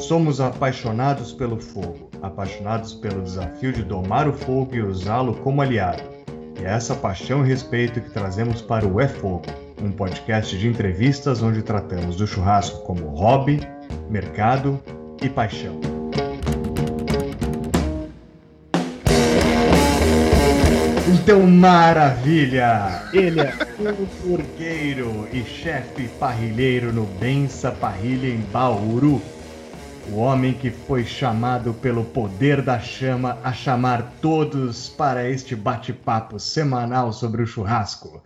Somos apaixonados pelo fogo, apaixonados pelo desafio de domar o fogo e usá-lo como aliado. E é essa paixão e respeito que trazemos para o É Fogo, um podcast de entrevistas onde tratamos do churrasco como hobby, mercado e paixão. Então, maravilha! Ele é hamburgueiro e chefe parrilheiro no Bença Parrilha em Bauru. O homem que foi chamado pelo poder da chama a chamar todos para este bate-papo semanal sobre o churrasco.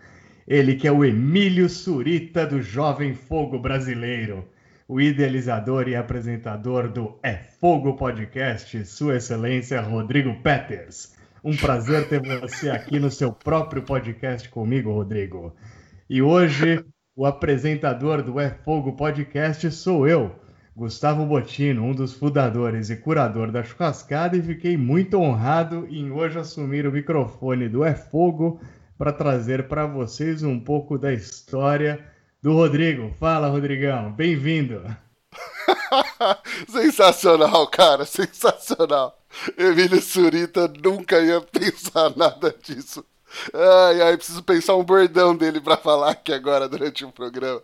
Ele que é o Emílio Surita do Jovem Fogo Brasileiro, o idealizador e apresentador do É Fogo Podcast, Sua Excelência Rodrigo Peters. Um prazer ter você aqui no seu próprio podcast comigo, Rodrigo. E hoje, o apresentador do É Fogo Podcast sou eu, Gustavo Botino, um dos fundadores e curador da churrascada, e fiquei muito honrado em hoje assumir o microfone do É Fogo para trazer para vocês um pouco da história do Rodrigo. Fala, Rodrigão, bem-vindo. sensacional, cara, sensacional. Emílio Surita nunca ia pensar nada disso. Ai, ai, preciso pensar um bordão dele para falar aqui agora durante o programa.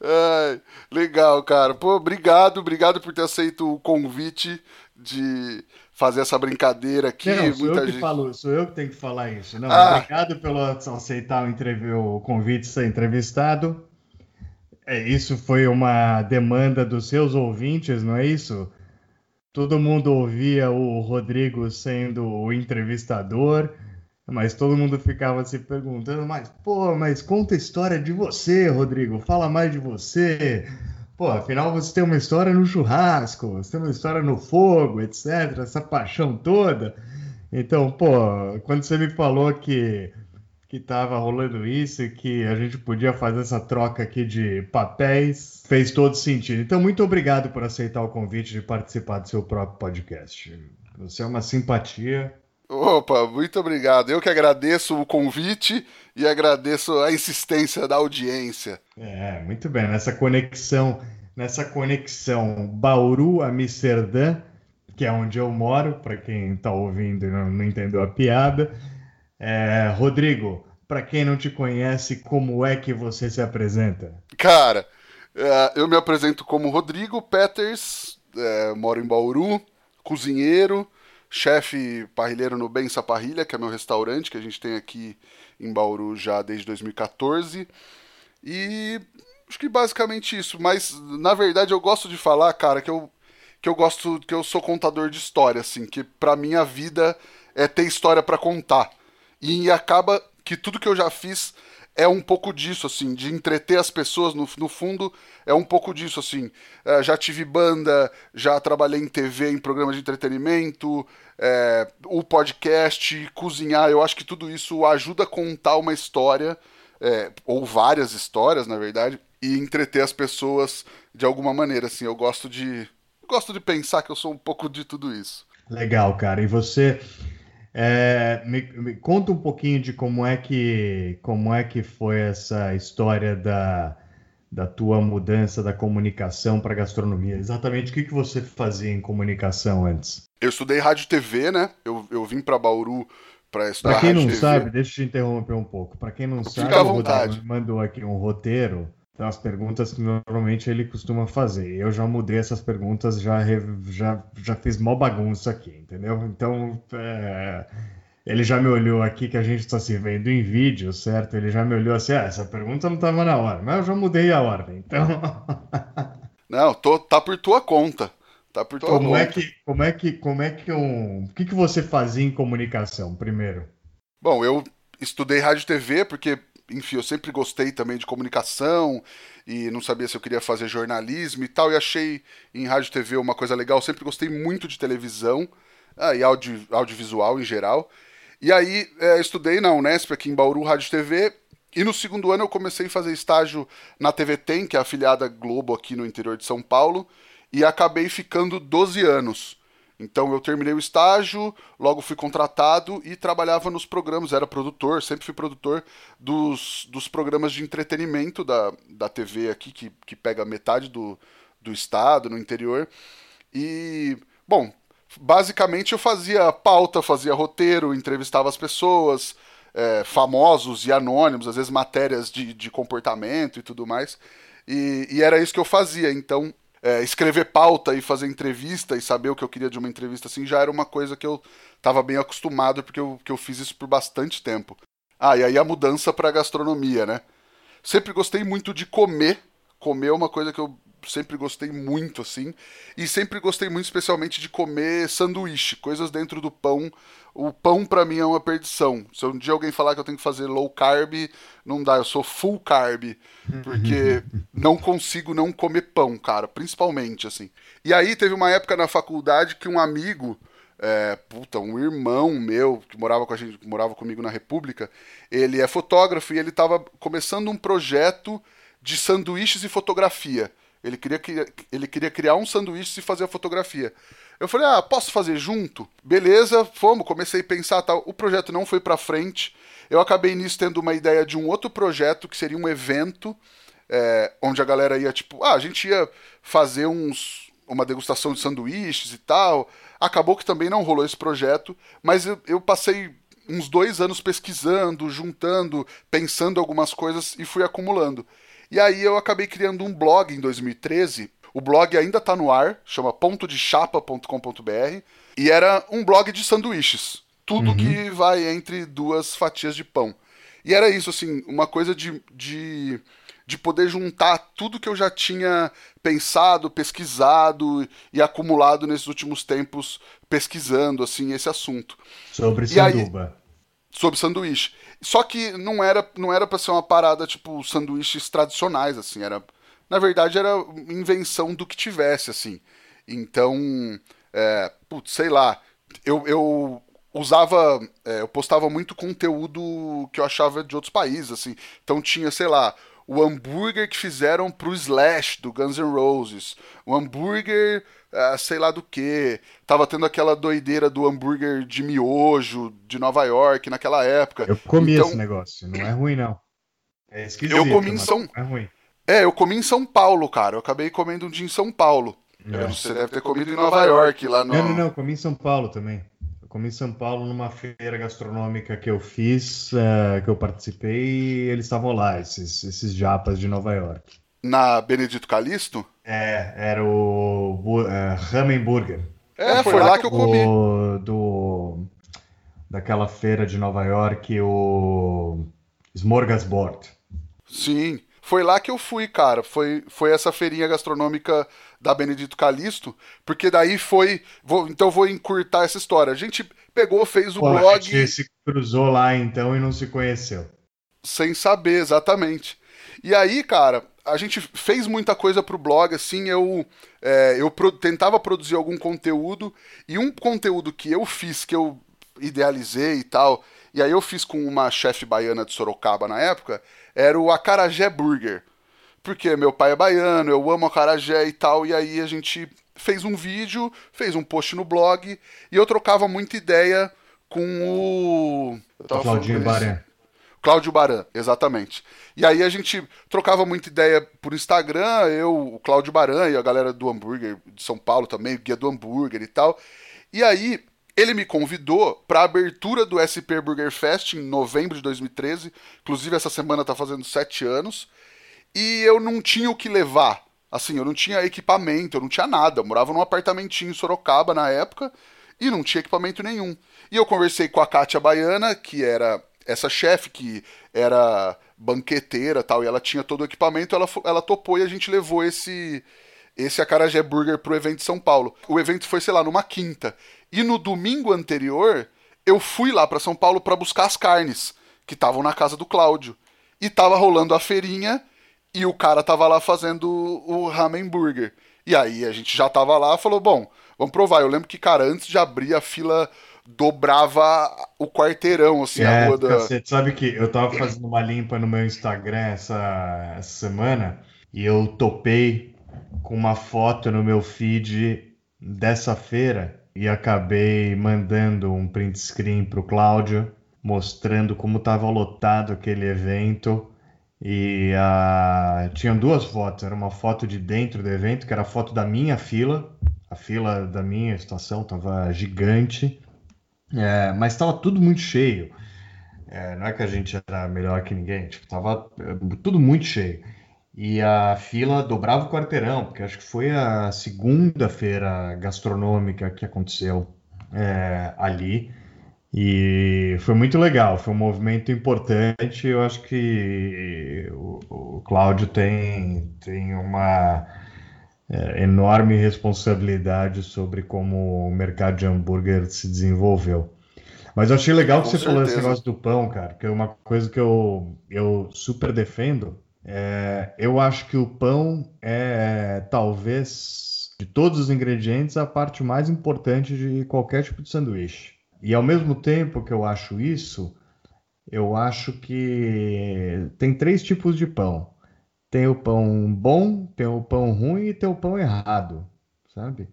Ai, legal, cara. Pô, obrigado, obrigado por ter aceito o convite de fazer essa brincadeira aqui. Não, sou, eu que falo, sou eu que tenho que falar isso. Não, ah. Obrigado pelo aceitar o, o convite de ser entrevistado. É, isso foi uma demanda dos seus ouvintes, não é isso? todo mundo ouvia o Rodrigo sendo o entrevistador, mas todo mundo ficava se perguntando, mas pô, mas conta a história de você, Rodrigo, fala mais de você. Pô, afinal você tem uma história no churrasco, você tem uma história no fogo, etc, essa paixão toda. Então, pô, quando você me falou que que estava rolando isso que a gente podia fazer essa troca aqui de papéis, fez todo sentido. Então, muito obrigado por aceitar o convite de participar do seu próprio podcast. Você é uma simpatia. Opa, muito obrigado. Eu que agradeço o convite e agradeço a insistência da audiência. É, muito bem. Nessa conexão, nessa conexão Bauru Amsterdã, que é onde eu moro, para quem está ouvindo e não, não entendeu a piada. É, Rodrigo, para quem não te conhece, como é que você se apresenta? Cara, é, eu me apresento como Rodrigo Peters, é, moro em Bauru, cozinheiro, chefe parrilheiro no Bença Parrilha, que é meu restaurante que a gente tem aqui em Bauru já desde 2014. E acho que basicamente isso, mas na verdade eu gosto de falar, cara, que eu que eu gosto, que eu sou contador de história assim, que para mim a vida é ter história para contar. E acaba que tudo que eu já fiz é um pouco disso, assim, de entreter as pessoas, no, no fundo, é um pouco disso, assim. É, já tive banda, já trabalhei em TV, em programas de entretenimento, é, o podcast, cozinhar, eu acho que tudo isso ajuda a contar uma história, é, ou várias histórias, na verdade, e entreter as pessoas de alguma maneira, assim. Eu gosto de. Gosto de pensar que eu sou um pouco de tudo isso. Legal, cara. E você é, me, me, conta um pouquinho de como é que como é que foi essa história da, da tua mudança da comunicação para gastronomia. Exatamente o que, que você fazia em comunicação antes? Eu estudei rádio e TV, né? Eu, eu vim para Bauru para estudar Para quem não sabe, deixa eu te interromper um pouco. Para quem não Fica sabe, o mandou aqui um roteiro então, as perguntas que normalmente ele costuma fazer. Eu já mudei essas perguntas, já, já, já fiz mó bagunça aqui, entendeu? Então, é, ele já me olhou aqui, que a gente está se vendo em vídeo, certo? Ele já me olhou assim, ah, essa pergunta não estava na hora, mas eu já mudei a ordem, então... não, tô, tá por tua conta. Tá por tua como conta. É que, como é que, como é que um... O que, que você fazia em comunicação, primeiro? Bom, eu estudei rádio e TV porque enfim, eu sempre gostei também de comunicação e não sabia se eu queria fazer jornalismo e tal, e achei em rádio TV uma coisa legal. sempre gostei muito de televisão ah, e audio, audiovisual em geral. E aí é, estudei na Unesp aqui em Bauru, rádio TV, e no segundo ano eu comecei a fazer estágio na TV Tem, que é a afiliada Globo aqui no interior de São Paulo, e acabei ficando 12 anos. Então eu terminei o estágio, logo fui contratado e trabalhava nos programas, era produtor, sempre fui produtor dos, dos programas de entretenimento da, da TV aqui, que, que pega metade do, do estado, no interior. E, bom, basicamente eu fazia pauta, fazia roteiro, entrevistava as pessoas, é, famosos e anônimos, às vezes matérias de, de comportamento e tudo mais. E, e, era isso que eu fazia. Então, é, escrever pauta e fazer entrevista e saber o que eu queria de uma entrevista assim já era uma coisa que eu estava bem acostumado, porque eu, que eu fiz isso por bastante tempo. Ah, e aí a mudança para gastronomia, né? Sempre gostei muito de comer. Comer é uma coisa que eu sempre gostei muito, assim. E sempre gostei muito, especialmente, de comer sanduíche, coisas dentro do pão. O pão, para mim, é uma perdição. Se um dia alguém falar que eu tenho que fazer low carb, não dá. Eu sou full carb. Porque não consigo não comer pão, cara. Principalmente, assim. E aí, teve uma época na faculdade que um amigo. É, puta, um irmão meu que morava com a gente, morava comigo na República, ele é fotógrafo e ele estava começando um projeto de sanduíches e fotografia. Ele queria, ele queria criar um sanduíche e fazer a fotografia. Eu falei, ah, posso fazer junto? Beleza, fomos, comecei a pensar tal. O projeto não foi para frente. Eu acabei nisso tendo uma ideia de um outro projeto, que seria um evento, é, onde a galera ia, tipo, ah, a gente ia fazer uns, uma degustação de sanduíches e tal. Acabou que também não rolou esse projeto, mas eu, eu passei uns dois anos pesquisando, juntando, pensando algumas coisas e fui acumulando. E aí eu acabei criando um blog em 2013. O blog ainda está no ar, chama pontodechapa.com.br, e era um blog de sanduíches. Tudo uhum. que vai entre duas fatias de pão. E era isso, assim, uma coisa de, de, de poder juntar tudo que eu já tinha pensado, pesquisado e acumulado nesses últimos tempos pesquisando, assim, esse assunto. Sobre sanduba. Sobre sanduíche. Só que não era não era para ser uma parada tipo sanduíches tradicionais assim, era na verdade era invenção do que tivesse assim. Então, é, putz, sei lá, eu, eu usava, é, eu postava muito conteúdo que eu achava de outros países assim. Então tinha, sei lá, o hambúrguer que fizeram pro Slash do Guns N' Roses, o hambúrguer, uh, sei lá do que. Tava tendo aquela doideira do hambúrguer de miojo de Nova York naquela época. Eu comi então, esse negócio, não é ruim não. É esquisito, eu comi em São é ruim. É, eu comi em São Paulo, cara. Eu acabei comendo um dia em São Paulo. É. Você deve ter comido em Nova York, lá no. Não, não, não, comi em São Paulo também comi em São Paulo numa feira gastronômica que eu fiz, uh, que eu participei, e eles estavam lá, esses, esses japas de Nova York. Na Benedito Calixto? É, era o uh, Ramen Burger. É, foi, foi lá, lá que eu comi. Do, do, daquela feira de Nova York, o Smorgasbord. Sim, foi lá que eu fui, cara. Foi, foi essa feirinha gastronômica da Benedito Calixto, porque daí foi. Vou, então vou encurtar essa história. A gente pegou, fez o Pô, blog. A gente se cruzou lá então e não se conheceu. Sem saber, exatamente. E aí, cara, a gente fez muita coisa pro blog, assim, eu, é, eu pro, tentava produzir algum conteúdo, e um conteúdo que eu fiz, que eu idealizei e tal, e aí eu fiz com uma chefe baiana de Sorocaba na época, era o Acarajé Burger porque meu pai é baiano, eu amo acarajé e tal, e aí a gente fez um vídeo, fez um post no blog, e eu trocava muita ideia com o... Claudinho Baran. Cláudio Baran, exatamente. E aí a gente trocava muita ideia por Instagram, eu, o Cláudio Baran e a galera do hambúrguer de São Paulo também, guia do hambúrguer e tal. E aí ele me convidou para a abertura do SP Burger Fest em novembro de 2013. Inclusive essa semana tá fazendo sete anos e eu não tinha o que levar. Assim, eu não tinha equipamento, eu não tinha nada. Eu morava num apartamentinho em Sorocaba na época e não tinha equipamento nenhum. E eu conversei com a Kátia Baiana, que era essa chefe que era banqueteira tal, e ela tinha todo o equipamento, ela, ela topou e a gente levou esse esse Acarajé Burger pro evento de São Paulo. O evento foi, sei lá, numa quinta. E no domingo anterior, eu fui lá para São Paulo para buscar as carnes que estavam na casa do Cláudio. E tava rolando a feirinha e o cara tava lá fazendo o ramen burger. E aí a gente já tava lá falou, bom, vamos provar. Eu lembro que, cara, antes de abrir a fila dobrava o quarteirão, assim, é, a rua da... Você sabe que eu tava fazendo uma limpa no meu Instagram essa, essa semana e eu topei com uma foto no meu feed dessa feira e acabei mandando um print screen pro Cláudio mostrando como tava lotado aquele evento E uh, tinham duas fotos. Era uma foto de dentro do evento, que era a foto da minha fila. A fila da minha estação estava gigante, é, mas estava tudo muito cheio. É, não é que a gente era melhor que ninguém, tipo, tava é, tudo muito cheio. E a fila dobrava o quarteirão, porque acho que foi a segunda-feira gastronômica que aconteceu é, ali. E foi muito legal, foi um movimento importante. Eu acho que o, o Cláudio tem, tem uma é, enorme responsabilidade sobre como o mercado de hambúrguer se desenvolveu. Mas eu achei legal que você certeza. falou esse negócio do pão, cara, que é uma coisa que eu, eu super defendo. É, eu acho que o pão é talvez de todos os ingredientes a parte mais importante de qualquer tipo de sanduíche. E ao mesmo tempo que eu acho isso, eu acho que tem três tipos de pão. Tem o pão bom, tem o pão ruim e tem o pão errado, sabe?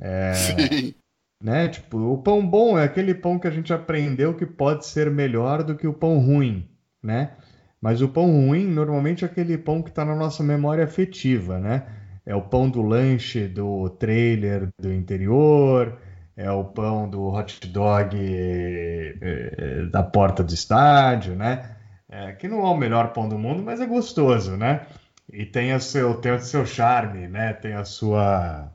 É, Sim. Né? Tipo, o pão bom é aquele pão que a gente aprendeu que pode ser melhor do que o pão ruim, né? Mas o pão ruim normalmente é aquele pão que está na nossa memória afetiva, né? É o pão do lanche do trailer do interior, é o pão do hot dog é, da porta do estádio, né? É, que não é o melhor pão do mundo, mas é gostoso, né? E tem o seu, tem o seu charme, né? Tem a sua,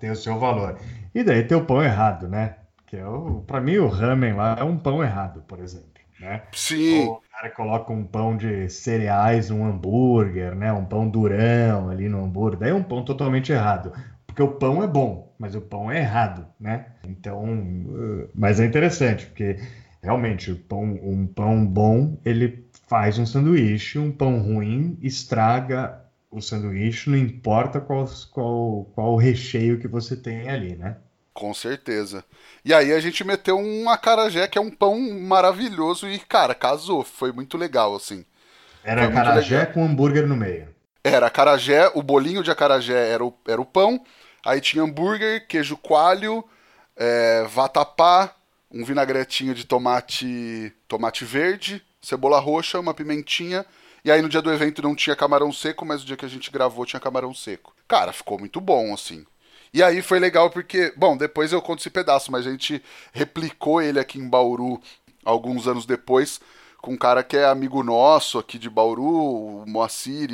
tem o seu valor. E daí tem o pão errado, né? Que é o, para mim o ramen lá é um pão errado, por exemplo, né? Sim. o cara coloca um pão de cereais num hambúrguer, né? Um pão durão ali no hambúrguer, daí é um pão totalmente errado. Porque o pão é bom, mas o pão é errado, né? Então, uh, mas é interessante, porque realmente o pão, um pão bom, ele faz um sanduíche, um pão ruim estraga o sanduíche, não importa qual, qual, qual o recheio que você tem ali, né? Com certeza. E aí a gente meteu um acarajé, que é um pão maravilhoso e, cara, casou. Foi muito legal, assim. Era acarajé com hambúrguer no meio. Era acarajé, o bolinho de acarajé era o, era o pão, Aí tinha hambúrguer, queijo coalho, é, vatapá, um vinagretinho de tomate, tomate verde, cebola roxa, uma pimentinha. E aí no dia do evento não tinha camarão seco, mas no dia que a gente gravou tinha camarão seco. Cara, ficou muito bom, assim. E aí foi legal porque, bom, depois eu conto esse pedaço, mas a gente replicou ele aqui em Bauru alguns anos depois com um cara que é amigo nosso aqui de Bauru, o Moacir,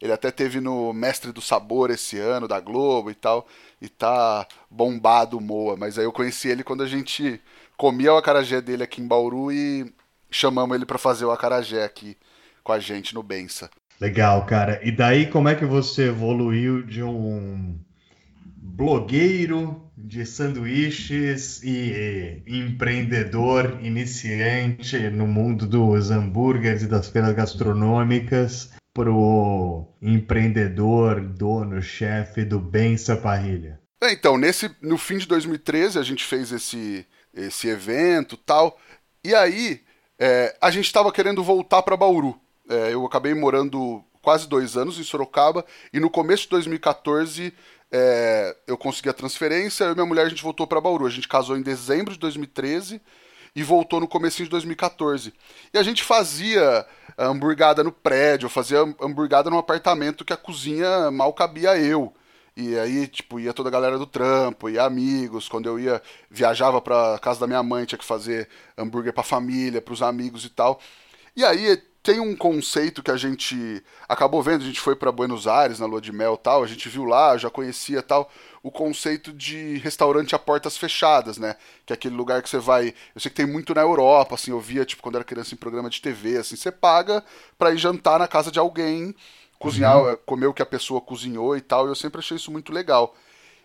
ele até teve no Mestre do Sabor esse ano, da Globo e tal, e tá bombado o Moa, mas aí eu conheci ele quando a gente comia o acarajé dele aqui em Bauru e chamamos ele para fazer o acarajé aqui com a gente no Bença. Legal, cara. E daí como é que você evoluiu de um blogueiro de sanduíches e empreendedor iniciante no mundo dos hambúrgueres e das feiras gastronômicas pro empreendedor, dono, chefe do Bença Parrilha? É, então, nesse, no fim de 2013 a gente fez esse, esse evento tal, e aí é, a gente estava querendo voltar para Bauru. É, eu acabei morando quase dois anos em Sorocaba, e no começo de 2014 é, eu consegui a transferência, eu e minha mulher a gente voltou para Bauru. A gente casou em dezembro de 2013 e voltou no começo de 2014. E a gente fazia hamburgada no prédio, fazia hamburgada num apartamento que a cozinha mal cabia eu. E aí, tipo, ia toda a galera do trampo, ia amigos. Quando eu ia, viajava pra casa da minha mãe, tinha que fazer hambúrguer pra família, pros amigos e tal. E aí, tem um conceito que a gente acabou vendo, a gente foi para Buenos Aires na lua de mel tal, a gente viu lá, já conhecia tal, o conceito de restaurante a portas fechadas, né? Que é aquele lugar que você vai, eu sei que tem muito na Europa, assim, eu via tipo quando era criança em programa de TV, assim, você paga para ir jantar na casa de alguém, cozinhar, uhum. comer o que a pessoa cozinhou e tal, e eu sempre achei isso muito legal.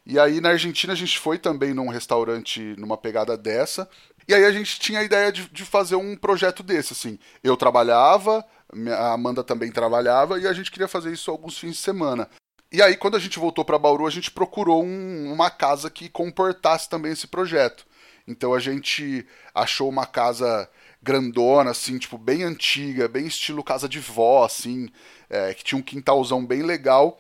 E aí na Argentina a gente foi também num restaurante numa pegada dessa. E aí a gente tinha a ideia de, de fazer um projeto desse, assim. Eu trabalhava, a Amanda também trabalhava, e a gente queria fazer isso alguns fins de semana. E aí, quando a gente voltou para Bauru, a gente procurou um, uma casa que comportasse também esse projeto. Então a gente achou uma casa grandona, assim, tipo, bem antiga, bem estilo casa de vó, assim, é, que tinha um quintalzão bem legal.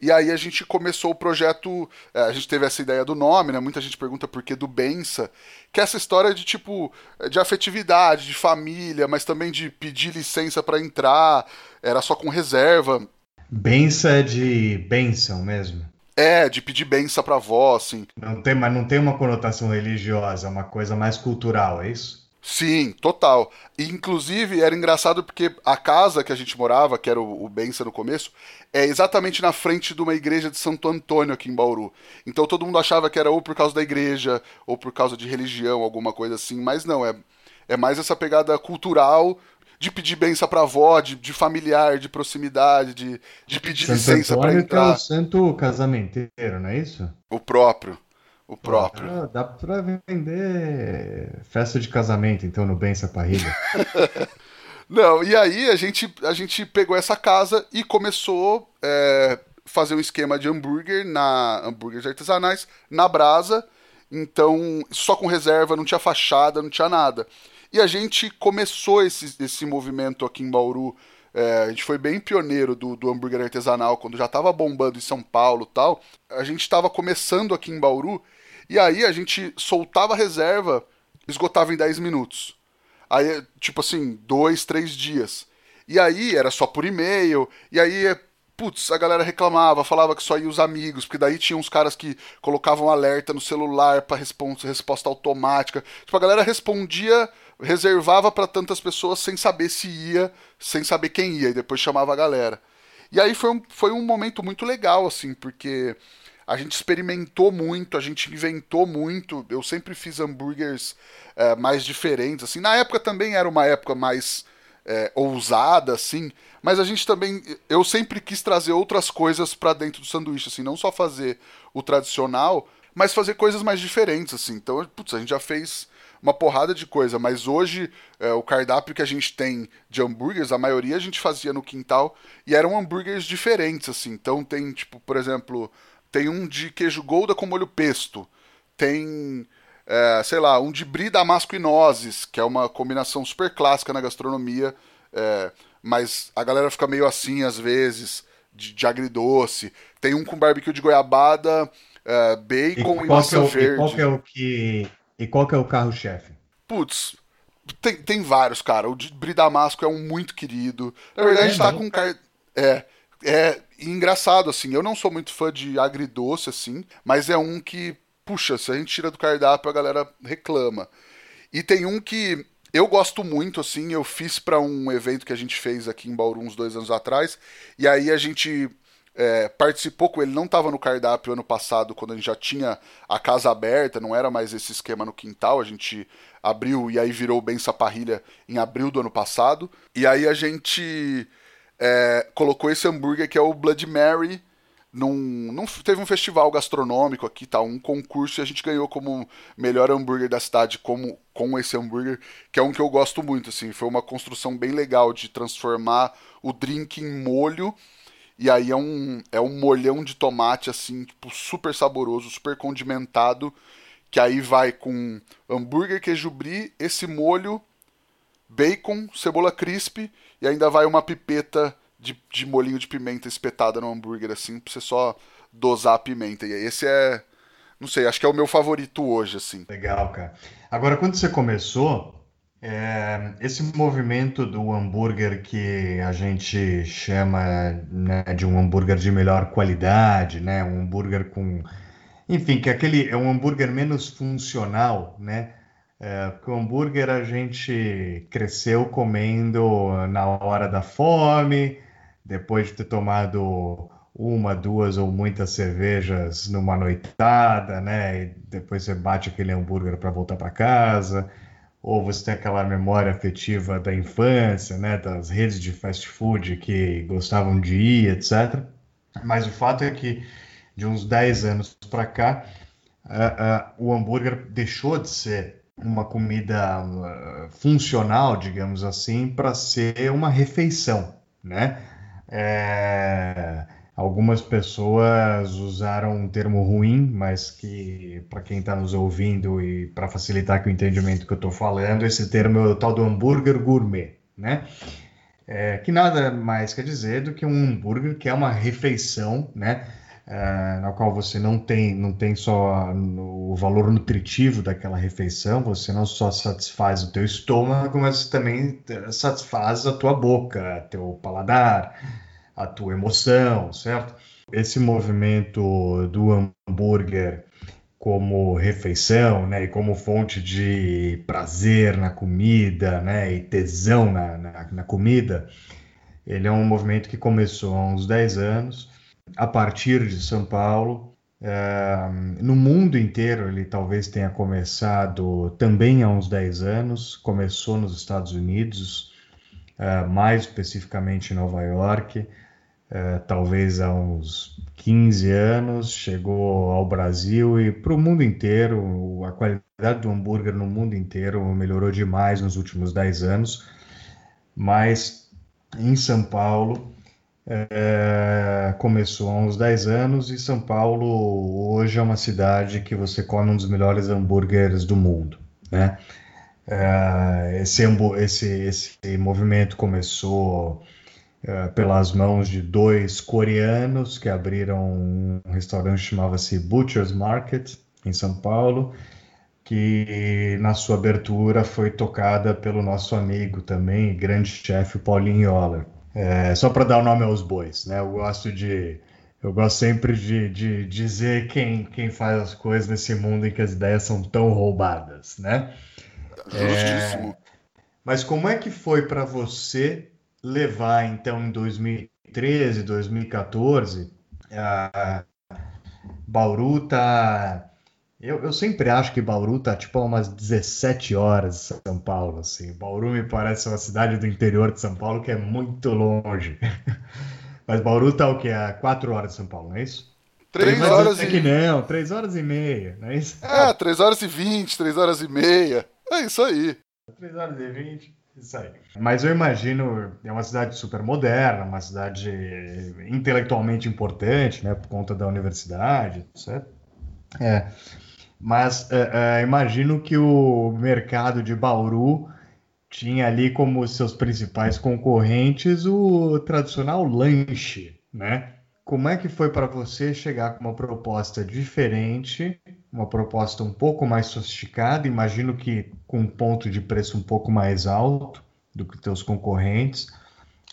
E aí a gente começou o projeto, é, a gente teve essa ideia do nome, né? Muita gente pergunta por que do Bença, que é essa história de tipo de afetividade, de família, mas também de pedir licença para entrar, era só com reserva. Bença é de benção mesmo. É, de pedir benção pra avó, assim. Não tem, mas não tem uma conotação religiosa, é uma coisa mais cultural, é isso? Sim, total. E, inclusive, era engraçado porque a casa que a gente morava, que era o, o Bença no começo, é exatamente na frente de uma igreja de Santo Antônio aqui em Bauru. Então todo mundo achava que era ou por causa da igreja, ou por causa de religião, alguma coisa assim. Mas não, é, é mais essa pegada cultural de pedir benção pra avó, de, de familiar, de proximidade, de, de pedir Santo licença para entrar. É o santo casamenteiro, não é isso? O próprio. O próprio. Ah, dá pra vender festa de casamento, então, no Bença Parrilha. Não, e aí a gente, a gente pegou essa casa e começou é, fazer um esquema de hambúrguer na hambúrgueres artesanais na brasa. Então, só com reserva, não tinha fachada, não tinha nada. E a gente começou esse, esse movimento aqui em Bauru. É, a gente foi bem pioneiro do, do hambúrguer artesanal quando já estava bombando em São Paulo tal. A gente estava começando aqui em Bauru e aí a gente soltava a reserva, esgotava em 10 minutos. Aí, tipo assim, dois, três dias. E aí era só por e-mail, e aí, putz, a galera reclamava, falava que só ia os amigos, porque daí tinha uns caras que colocavam alerta no celular para resposta, resposta automática. Tipo, a galera respondia, reservava para tantas pessoas sem saber se ia, sem saber quem ia, e depois chamava a galera. E aí foi um, foi um momento muito legal, assim, porque a gente experimentou muito, a gente inventou muito. Eu sempre fiz hambúrgueres é, mais diferentes, assim. Na época também era uma época mais é, ousada, assim. Mas a gente também, eu sempre quis trazer outras coisas para dentro do sanduíche, assim, não só fazer o tradicional, mas fazer coisas mais diferentes, assim. Então, putz, a gente já fez uma porrada de coisa, mas hoje é, o cardápio que a gente tem de hambúrgueres, a maioria a gente fazia no quintal e eram hambúrgueres diferentes, assim. Então tem, tipo, por exemplo, tem um de queijo golda com molho pesto. Tem, é, sei lá, um de brie damasco e nozes, que é uma combinação super clássica na gastronomia. É, mas a galera fica meio assim às vezes, de, de agridoce. Tem um com barbecue de goiabada, é, bacon e, e maçã é verde. E qual, é o que, e qual que é o carro-chefe? Putz, tem, tem vários, cara. O de brie damasco é um muito querido. Na verdade, a gente tá com... Car... É, é engraçado, assim. Eu não sou muito fã de agridoce, assim, mas é um que, puxa, se a gente tira do cardápio, a galera reclama. E tem um que eu gosto muito, assim. Eu fiz para um evento que a gente fez aqui em Bauru uns dois anos atrás, e aí a gente. É, participou com ele, não estava no cardápio ano passado, quando a gente já tinha a casa aberta, não era mais esse esquema no quintal, a gente abriu e aí virou bem Saparrilha em abril do ano passado. E aí a gente é, colocou esse hambúrguer que é o Blood Mary. Num, num, teve um festival gastronômico aqui, tá, um concurso e a gente ganhou como melhor hambúrguer da cidade como, com esse hambúrguer, que é um que eu gosto muito, assim, foi uma construção bem legal de transformar o drink em molho, e aí é um, é um molhão de tomate, assim, tipo, super saboroso, super condimentado, que aí vai com hambúrguer, queijo brie, esse molho, bacon, cebola crisp e ainda vai uma pipeta de, de molinho de pimenta espetada no hambúrguer, assim, pra você só dosar a pimenta. E esse é. Não sei, acho que é o meu favorito hoje, assim. Legal, cara. Agora, quando você começou, é, esse movimento do hambúrguer que a gente chama né, de um hambúrguer de melhor qualidade, né, um hambúrguer com, enfim, que é aquele é um hambúrguer menos funcional, né, é, porque o hambúrguer a gente cresceu comendo na hora da fome, depois de ter tomado uma, duas ou muitas cervejas numa noitada, né? E depois você bate aquele hambúrguer para voltar para casa, ou você tem aquela memória afetiva da infância, né? Das redes de fast food que gostavam de ir, etc. Mas o fato é que de uns 10 anos para cá, uh, uh, o hambúrguer deixou de ser uma comida uh, funcional, digamos assim, para ser uma refeição, né? É, algumas pessoas usaram um termo ruim, mas que para quem está nos ouvindo e para facilitar o entendimento que eu estou falando, esse termo é o tal do hambúrguer gourmet, né? é, que nada mais quer dizer do que um hambúrguer que é uma refeição, né? É, na qual você não tem, não tem só o valor nutritivo daquela refeição, você não só satisfaz o teu estômago, mas também satisfaz a tua boca, teu paladar, a tua emoção, certo? Esse movimento do hambúrguer como refeição, né, e como fonte de prazer na comida, né, e tesão na, na, na comida, ele é um movimento que começou há uns 10 anos, a partir de São Paulo. É, no mundo inteiro, ele talvez tenha começado também há uns 10 anos, começou nos Estados Unidos, é, mais especificamente em Nova York, é, talvez há uns 15 anos, chegou ao Brasil e para o mundo inteiro. A qualidade do hambúrguer no mundo inteiro melhorou demais nos últimos 10 anos, mas em São Paulo é, começou há uns 10 anos e São Paulo hoje é uma cidade que você come um dos melhores hambúrgueres do mundo, né? É, esse, esse, esse movimento começou uh, pelas mãos de dois coreanos que abriram um restaurante chamava-se Butcher's Market, em São Paulo, que na sua abertura foi tocada pelo nosso amigo também, grande chefe Paulinho Yoller. É, só para dar o nome aos bois, né? Eu gosto de eu gosto sempre de, de, dizer quem, quem faz as coisas nesse mundo em que as ideias são tão roubadas, né? Justíssimo. É, mas como é que foi para você levar, então, em 2013, 2014, a Bauru tá. Eu, eu sempre acho que Bauru tá tipo a umas 17 horas de São Paulo, assim. Bauru me parece uma cidade do interior de São Paulo que é muito longe. Mas Bauru tá o quê? A 4 horas de São Paulo, não é isso? 3 horas e... que não, 3 horas e meia, não é isso? É, 3 horas e 20, 3 horas e meia. É isso aí. 3 horas e 20. Isso aí. Mas eu imagino, é uma cidade super moderna, uma cidade intelectualmente importante, né, por conta da universidade, certo? É. Mas é, é, imagino que o mercado de Bauru tinha ali como seus principais concorrentes o tradicional lanche, né? Como é que foi para você chegar com uma proposta diferente, uma proposta um pouco mais sofisticada, imagino que com um ponto de preço um pouco mais alto do que teus concorrentes,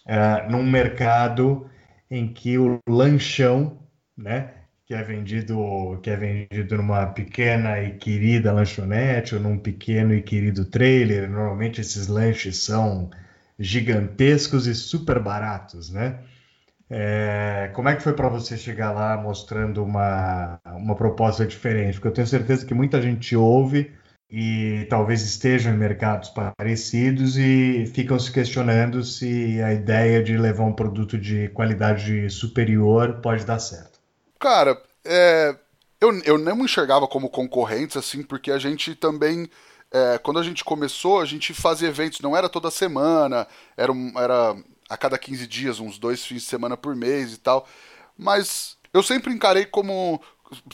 é, num mercado em que o lanchão, né, que é vendido que é vendido numa pequena e querida lanchonete ou num pequeno e querido trailer, normalmente esses lanches são gigantescos e super baratos, né? É, como é que foi para você chegar lá mostrando uma, uma proposta diferente? Porque eu tenho certeza que muita gente ouve e talvez estejam em mercados parecidos e ficam se questionando se a ideia de levar um produto de qualidade superior pode dar certo. Cara, é, eu, eu não enxergava como concorrentes, assim, porque a gente também. É, quando a gente começou, a gente fazia eventos, não era toda semana, era, era a cada 15 dias, uns dois fins de semana por mês e tal. Mas eu sempre encarei como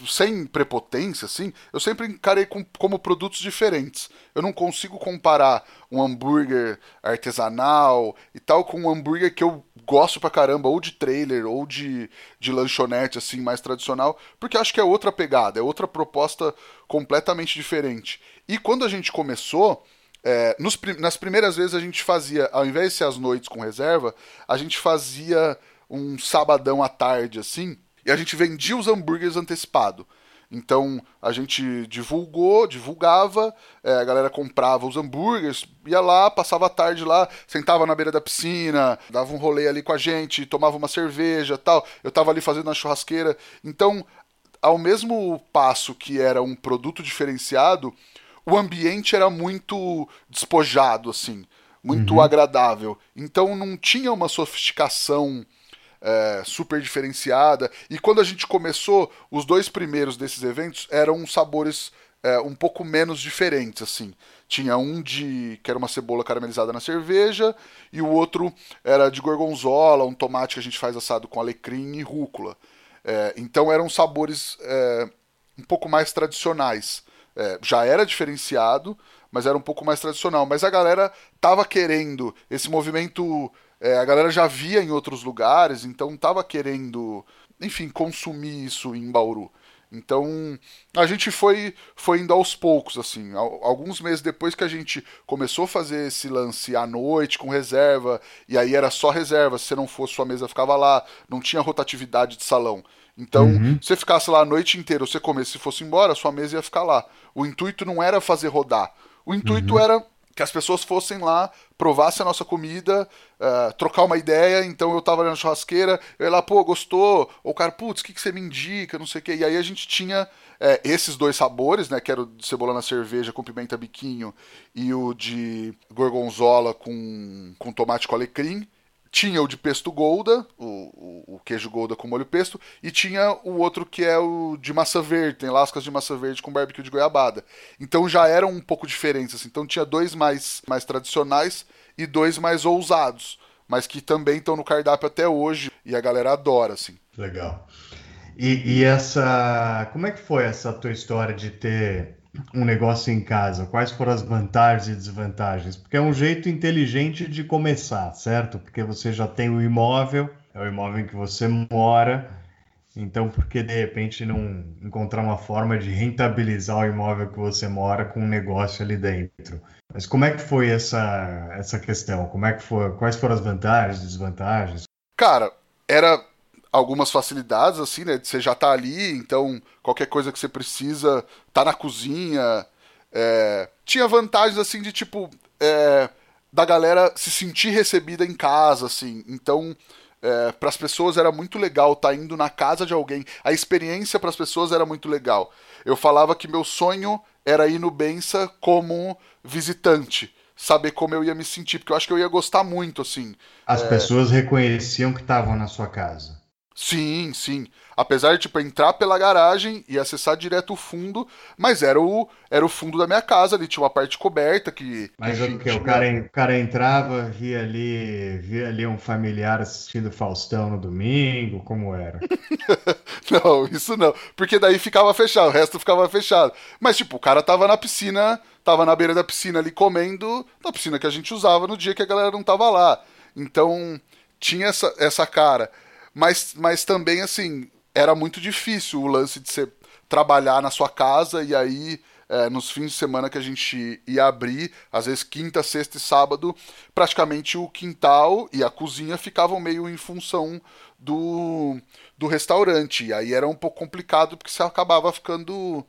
sem prepotência, assim, eu sempre encarei com, como produtos diferentes. Eu não consigo comparar um hambúrguer artesanal e tal com um hambúrguer que eu gosto pra caramba, ou de trailer, ou de, de lanchonete, assim, mais tradicional, porque acho que é outra pegada, é outra proposta completamente diferente. E quando a gente começou, é, nos, nas primeiras vezes a gente fazia, ao invés de ser as noites com reserva, a gente fazia um sabadão à tarde, assim, e a gente vendia os hambúrgueres antecipado. Então a gente divulgou, divulgava, é, a galera comprava os hambúrgueres, ia lá, passava a tarde lá, sentava na beira da piscina, dava um rolê ali com a gente, tomava uma cerveja tal. Eu tava ali fazendo na churrasqueira. Então, ao mesmo passo que era um produto diferenciado, o ambiente era muito despojado, assim, muito uhum. agradável. Então não tinha uma sofisticação é, super diferenciada. E quando a gente começou, os dois primeiros desses eventos eram sabores é, um pouco menos diferentes, assim. Tinha um de que era uma cebola caramelizada na cerveja e o outro era de gorgonzola, um tomate que a gente faz assado com alecrim e rúcula. É, então eram sabores é, um pouco mais tradicionais é, já era diferenciado, mas era um pouco mais tradicional. Mas a galera tava querendo esse movimento é, a galera já via em outros lugares, então tava querendo, enfim, consumir isso em Bauru. Então a gente foi, foi indo aos poucos, assim. Alguns meses depois que a gente começou a fazer esse lance à noite com reserva, e aí era só reserva, se não fosse sua mesa ficava lá, não tinha rotatividade de salão. Então, uhum. se você ficasse lá a noite inteira, você comesse e fosse embora, sua mesa ia ficar lá. O intuito não era fazer rodar. O intuito uhum. era que as pessoas fossem lá, provassem a nossa comida, uh, trocar uma ideia. Então eu tava ali na churrasqueira, eu ia lá, pô, gostou? Ou o cara, putz, o que, que você me indica? Não sei o quê. E aí a gente tinha é, esses dois sabores, né? Que era o de cebola na cerveja com pimenta biquinho e o de gorgonzola com, com tomate com alecrim tinha o de pesto golda, o, o, o, queijo golda com molho pesto, e tinha o outro que é o de massa verde, tem lascas de massa verde com barbecue de goiabada. Então já eram um pouco diferentes, assim. então tinha dois mais, mais tradicionais e dois mais ousados, mas que também estão no cardápio até hoje e a galera adora, assim. Legal. E, e essa, como é que foi essa tua história de ter um negócio em casa? Quais foram as vantagens e desvantagens? Porque é um jeito inteligente de começar, certo? Porque você já tem o imóvel, é o imóvel em que você mora, então por que de repente não encontrar uma forma de rentabilizar o imóvel que você mora com um negócio ali dentro? Mas como é que foi essa, essa questão? Como é que foi? Quais foram as vantagens e desvantagens? Cara, era algumas facilidades, assim, né? Você já tá ali, então qualquer coisa que você precisa, tá na cozinha. É... Tinha vantagens, assim, de tipo. É... Da galera se sentir recebida em casa, assim. Então, é, para as pessoas era muito legal estar tá indo na casa de alguém. A experiência para as pessoas era muito legal. Eu falava que meu sonho era ir no Bença como visitante saber como eu ia me sentir, porque eu acho que eu ia gostar muito, assim. As é... pessoas reconheciam que estavam na sua casa. Sim, sim. Apesar de tipo, entrar pela garagem e acessar direto o fundo, mas era o, era o fundo da minha casa, ali tinha uma parte coberta que. Mas o que? O cara, o cara entrava, via ali, via ali um familiar assistindo Faustão no domingo, como era? não, isso não. Porque daí ficava fechado, o resto ficava fechado. Mas, tipo, o cara tava na piscina, tava na beira da piscina ali comendo, na piscina que a gente usava no dia que a galera não tava lá. Então, tinha essa, essa cara. Mas, mas também, assim, era muito difícil o lance de você trabalhar na sua casa e aí é, nos fins de semana que a gente ia abrir, às vezes quinta, sexta e sábado, praticamente o quintal e a cozinha ficavam meio em função do, do restaurante. E aí era um pouco complicado porque você acabava ficando.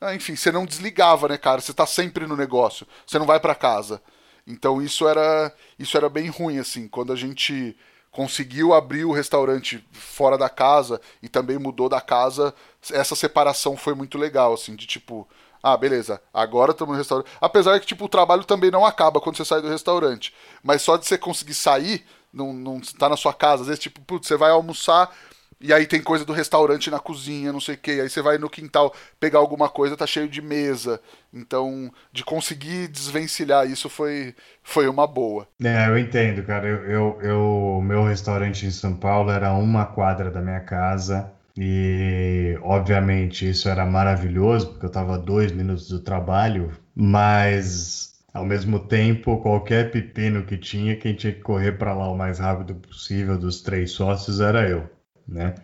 Ah, enfim, você não desligava, né, cara? Você tá sempre no negócio, você não vai para casa. Então isso era isso era bem ruim, assim. Quando a gente conseguiu abrir o restaurante fora da casa e também mudou da casa, essa separação foi muito legal, assim, de tipo, ah, beleza, agora estamos no restaurante. Apesar que, tipo, o trabalho também não acaba quando você sai do restaurante. Mas só de você conseguir sair, não, não tá na sua casa, às vezes, tipo, putz, você vai almoçar, e aí tem coisa do restaurante na cozinha, não sei o que. Aí você vai no quintal pegar alguma coisa, tá cheio de mesa. Então, de conseguir desvencilhar isso foi, foi uma boa. É, eu entendo, cara. Eu, eu, eu, meu restaurante em São Paulo era uma quadra da minha casa. E, obviamente, isso era maravilhoso, porque eu estava a dois minutos do trabalho, mas ao mesmo tempo, qualquer pepino que tinha, quem tinha que correr para lá o mais rápido possível dos três sócios era eu né?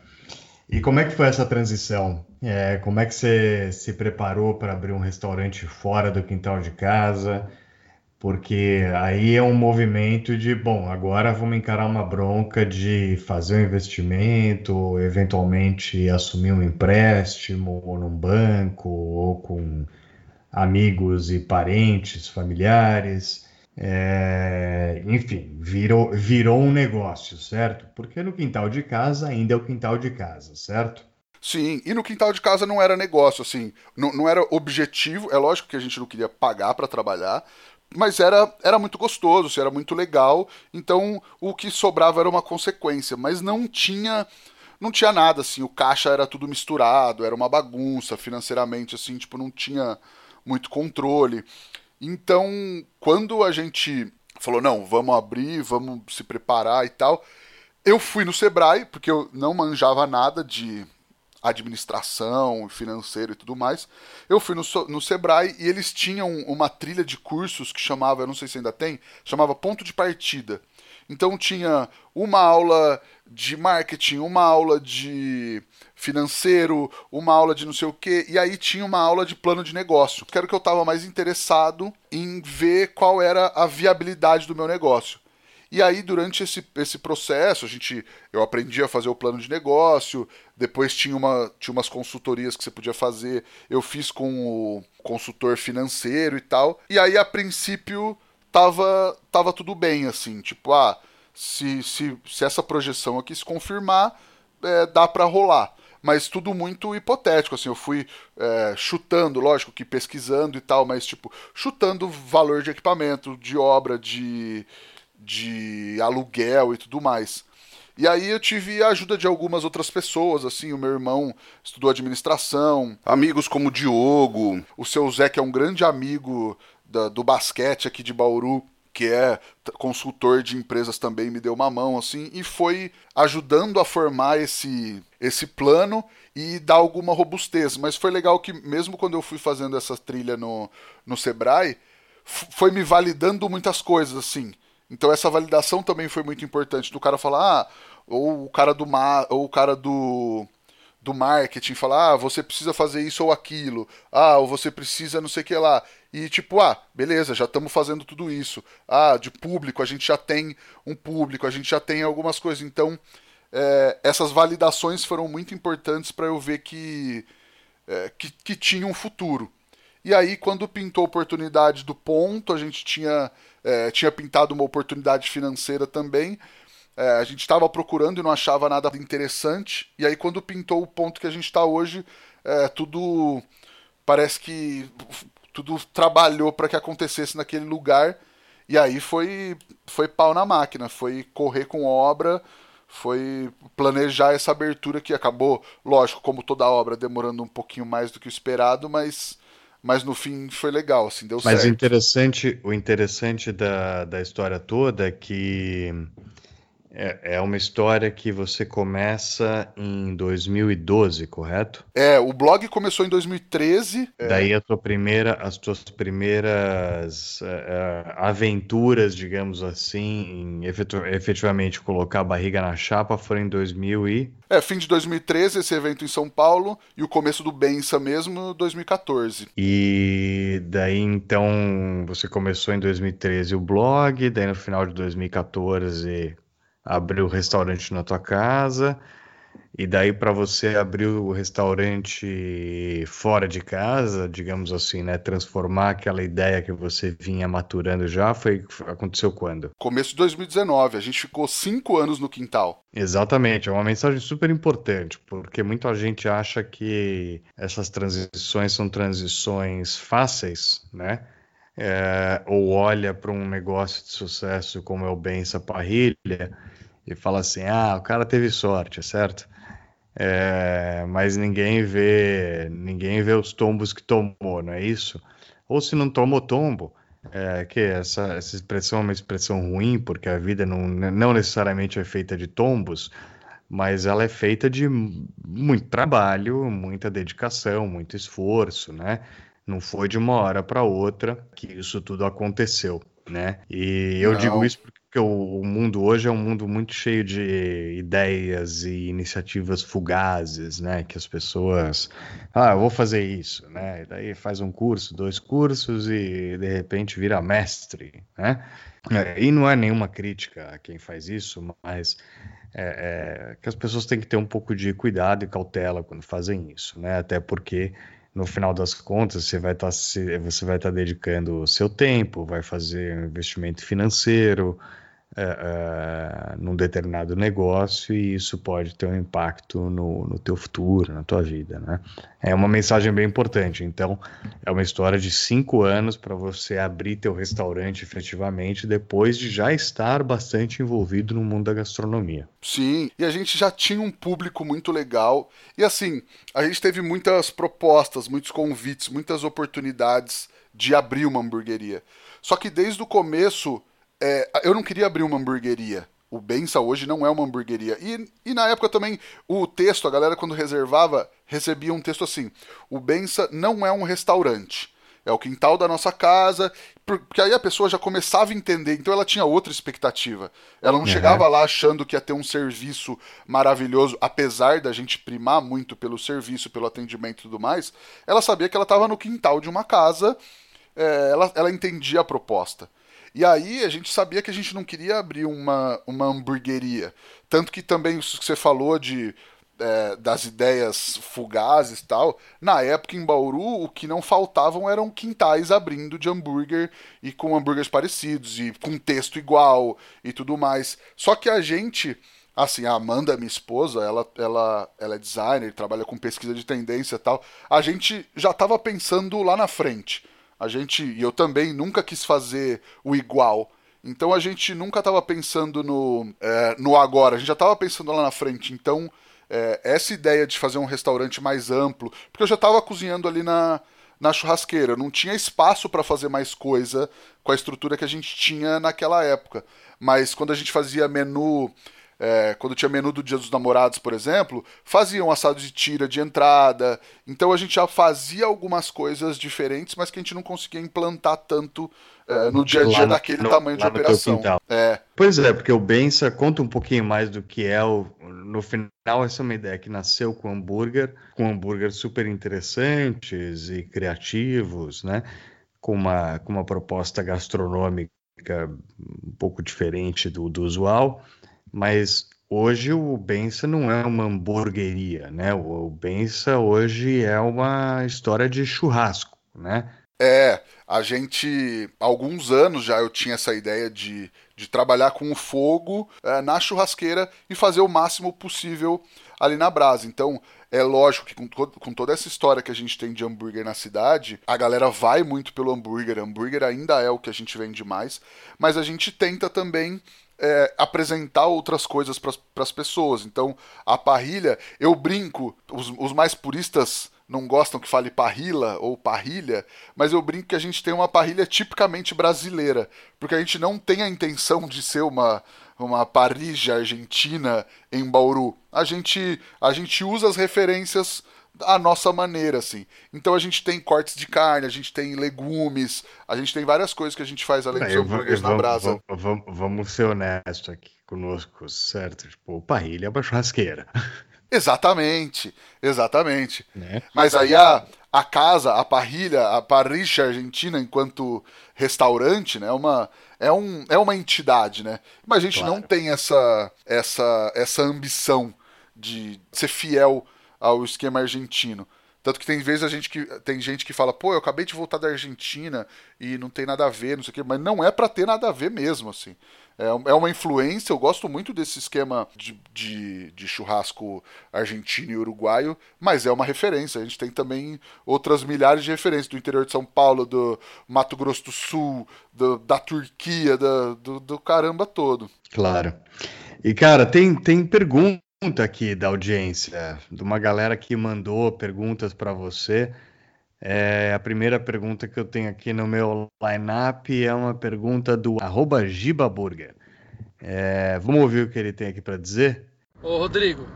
E como é que foi essa transição? É, como é que você se preparou para abrir um restaurante fora do quintal de casa? Porque aí é um movimento de, bom, agora vamos encarar uma bronca de fazer um investimento, eventualmente assumir um empréstimo ou num banco ou com amigos e parentes, familiares. É, enfim, virou, virou um negócio, certo? Porque no quintal de casa ainda é o quintal de casa, certo? Sim, e no quintal de casa não era negócio, assim, não, não era objetivo. É lógico que a gente não queria pagar para trabalhar, mas era, era muito gostoso, assim, era muito legal. Então o que sobrava era uma consequência, mas não tinha não tinha nada assim. O caixa era tudo misturado, era uma bagunça financeiramente, assim, tipo não tinha muito controle. Então, quando a gente falou, não, vamos abrir, vamos se preparar e tal, eu fui no Sebrae, porque eu não manjava nada de administração, financeiro e tudo mais. Eu fui no, no Sebrae e eles tinham uma trilha de cursos que chamava, eu não sei se ainda tem, chamava Ponto de Partida. Então tinha uma aula de marketing, uma aula de financeiro, uma aula de não sei o quê, e aí tinha uma aula de plano de negócio. Que era o que eu estava mais interessado em ver qual era a viabilidade do meu negócio. E aí, durante esse, esse processo, a gente, eu aprendi a fazer o plano de negócio, depois tinha, uma, tinha umas consultorias que você podia fazer, eu fiz com o consultor financeiro e tal. E aí, a princípio, tava, tava tudo bem, assim, tipo, ah, se, se, se essa projeção aqui se confirmar, é, dá para rolar. Mas tudo muito hipotético, assim, eu fui é, chutando, lógico que pesquisando e tal, mas tipo, chutando valor de equipamento, de obra, de, de aluguel e tudo mais. E aí eu tive a ajuda de algumas outras pessoas, assim, o meu irmão estudou administração, amigos como o Diogo, o seu Zé, que é um grande amigo da, do basquete aqui de Bauru, que é consultor de empresas também, me deu uma mão, assim, e foi ajudando a formar esse, esse plano e dar alguma robustez. Mas foi legal que, mesmo quando eu fui fazendo essa trilha no, no Sebrae, foi me validando muitas coisas, assim. Então essa validação também foi muito importante. Do cara falar, ah, ou o cara do mar, ou o cara do do marketing falar, ah, você precisa fazer isso ou aquilo, ah, ou você precisa não sei o que lá. E tipo, ah, beleza, já estamos fazendo tudo isso. Ah, de público, a gente já tem um público, a gente já tem algumas coisas. Então, é, essas validações foram muito importantes para eu ver que, é, que, que tinha um futuro. E aí, quando pintou a oportunidade do ponto, a gente tinha, é, tinha pintado uma oportunidade financeira também. É, a gente estava procurando e não achava nada interessante. E aí, quando pintou o ponto que a gente está hoje, é, tudo parece que tudo trabalhou para que acontecesse naquele lugar. E aí foi, foi pau na máquina, foi correr com obra, foi planejar essa abertura que acabou, lógico, como toda obra, demorando um pouquinho mais do que o esperado, mas mas no fim foi legal, assim, deu mas certo. Mas o interessante, o interessante da, da história toda é que é, é uma história que você começa em 2012, correto? É, o blog começou em 2013. É. Daí a tua primeira, as tuas primeiras uh, aventuras, digamos assim, em efetu efetivamente colocar a barriga na chapa foram em 2000 e... É, fim de 2013, esse evento em São Paulo, e o começo do Bença mesmo, 2014. E daí então você começou em 2013 o blog, daí no final de 2014 abrir o restaurante na tua casa, e daí para você abrir o restaurante fora de casa, digamos assim, né, transformar aquela ideia que você vinha maturando já, foi aconteceu quando? Começo de 2019. A gente ficou cinco anos no quintal. Exatamente. É uma mensagem super importante, porque muita gente acha que essas transições são transições fáceis, né? É, ou olha para um negócio de sucesso como é o Bença Parrilha e fala assim: ah, o cara teve sorte, certo? É, mas ninguém vê, ninguém vê os tombos que tomou, não é isso? Ou se não tomou tombo, é, que essa, essa expressão é uma expressão ruim, porque a vida não, não necessariamente é feita de tombos, mas ela é feita de muito trabalho, muita dedicação, muito esforço, né? Não foi de uma hora para outra que isso tudo aconteceu, né? E eu não. digo isso porque porque o, o, mundo hoje é um mundo muito cheio de ideias e iniciativas fugazes, né? Que as pessoas, ah, eu vou fazer isso, né? E daí faz um curso, dois cursos e de repente vira mestre, né? É, e não é nenhuma crítica a quem faz isso, mas é, é, que as pessoas têm que ter um pouco de cuidado e cautela quando fazem isso, né? Até porque no final das contas você vai estar tá, você vai estar tá dedicando o seu tempo, vai fazer um investimento financeiro, uh, num determinado negócio e isso pode ter um impacto no, no teu futuro, na tua vida, né? É uma mensagem bem importante. Então, é uma história de cinco anos para você abrir teu restaurante efetivamente depois de já estar bastante envolvido no mundo da gastronomia. Sim, e a gente já tinha um público muito legal e assim, a gente teve muitas propostas, muitos convites, muitas oportunidades de abrir uma hamburgueria. Só que desde o começo é, eu não queria abrir uma hamburgueria. O Bença hoje não é uma hamburgueria. E, e na época também, o texto, a galera quando reservava, recebia um texto assim: O Bença não é um restaurante. É o quintal da nossa casa, porque aí a pessoa já começava a entender, então ela tinha outra expectativa. Ela não uhum. chegava lá achando que ia ter um serviço maravilhoso, apesar da gente primar muito pelo serviço, pelo atendimento e tudo mais. Ela sabia que ela estava no quintal de uma casa, é, ela, ela entendia a proposta. E aí a gente sabia que a gente não queria abrir uma, uma hamburgueria. Tanto que também isso que você falou de é, das ideias fugazes e tal, na época em Bauru o que não faltavam eram quintais abrindo de hambúrguer e com hambúrgueres parecidos e com texto igual e tudo mais. Só que a gente, assim, a Amanda, minha esposa, ela, ela, ela é designer, trabalha com pesquisa de tendência e tal, a gente já estava pensando lá na frente. A gente, e eu também nunca quis fazer o igual. Então a gente nunca estava pensando no, é, no agora, a gente já estava pensando lá na frente. Então é, essa ideia de fazer um restaurante mais amplo, porque eu já estava cozinhando ali na, na churrasqueira, não tinha espaço para fazer mais coisa com a estrutura que a gente tinha naquela época. Mas quando a gente fazia menu é, quando tinha menu do Dia dos Namorados, por exemplo, faziam assado de tira de entrada. Então a gente já fazia algumas coisas diferentes, mas que a gente não conseguia implantar tanto é, no dia a dia daquele no, tamanho de operação. É. Pois é, porque o Bença conta um pouquinho mais do que é o. No final, essa é uma ideia que nasceu com hambúrguer, com hambúrguer super interessantes e criativos, né? Com uma, com uma proposta gastronômica um pouco diferente do, do usual mas hoje o Bença não é uma hamburgueria, né? O Bença hoje é uma história de churrasco, né? É, a gente, há alguns anos já eu tinha essa ideia de, de trabalhar com o fogo é, na churrasqueira e fazer o máximo possível ali na brasa. Então, é lógico que com, com, toda essa história que a gente tem de hambúrguer na cidade, a galera vai muito pelo hambúrguer. Hambúrguer ainda é o que a gente vende mais, mas a gente tenta também é, apresentar outras coisas para as pessoas. Então, a parrilha, eu brinco, os, os mais puristas não gostam que fale parrila ou parrilha, mas eu brinco que a gente tem uma parrilha tipicamente brasileira, porque a gente não tem a intenção de ser uma uma parrilla argentina em Bauru. A gente a gente usa as referências a nossa maneira, assim. Então a gente tem cortes de carne, a gente tem legumes, a gente tem várias coisas que a gente faz além dos hambúrgueres na brasa. Vamos, vamos, ser honestos aqui conosco, certo? Tipo, parrilha é uma churrasqueira. Exatamente, exatamente. Né? Mas aí a, a casa, a parrilha, a parricha argentina enquanto restaurante, né, é uma, é, um, é uma entidade, né? Mas a gente claro. não tem essa, essa, essa ambição de ser fiel ao esquema argentino. Tanto que tem vezes a gente que tem gente que fala, pô, eu acabei de voltar da Argentina e não tem nada a ver, não sei o quê, mas não é para ter nada a ver mesmo, assim. É, é uma influência, eu gosto muito desse esquema de, de, de, churrasco argentino e uruguaio, mas é uma referência. A gente tem também outras milhares de referências do interior de São Paulo, do Mato Grosso do Sul, do, da Turquia, da, do, do caramba todo. Claro. E, cara, tem, tem pergunta pergunta aqui da audiência, de uma galera que mandou perguntas para você. É, a primeira pergunta que eu tenho aqui no meu line-up é uma pergunta do arroba Gibaburger. É, vamos ouvir o que ele tem aqui para dizer? Ô Rodrigo,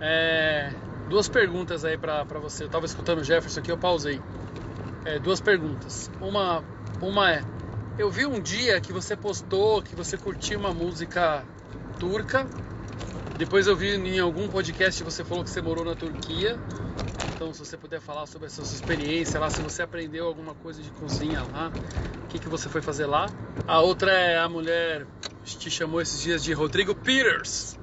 é, duas perguntas aí para você. Eu estava escutando o Jefferson aqui, eu pausei. É, duas perguntas. Uma, uma é, eu vi um dia que você postou que você curtiu uma música turca depois eu vi em algum podcast você falou que você morou na Turquia. Então, se você puder falar sobre essa sua experiência lá, se você aprendeu alguma coisa de cozinha lá, o que, que você foi fazer lá. A outra é a mulher te chamou esses dias de Rodrigo Peters.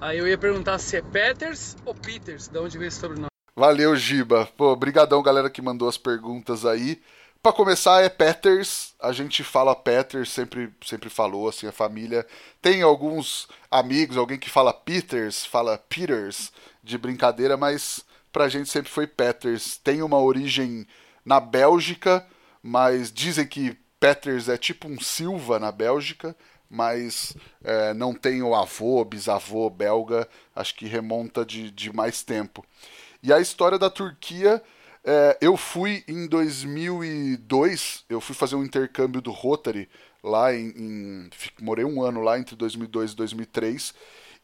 Aí eu ia perguntar se é Peters ou Peters, de onde vem esse sobrenome. Valeu, Giba. Pô, brigadão, galera que mandou as perguntas aí. Para começar é Peters, a gente fala Peters, sempre sempre falou assim, a família tem alguns amigos, alguém que fala Peters, fala Peters de brincadeira, mas pra gente sempre foi Peters. Tem uma origem na Bélgica, mas dizem que Peters é tipo um Silva na Bélgica, mas é, não tem o avô, bisavô belga, acho que remonta de, de mais tempo. E a história da Turquia é, eu fui em 2002, eu fui fazer um intercâmbio do Rotary lá em, em, morei um ano lá entre 2002 e 2003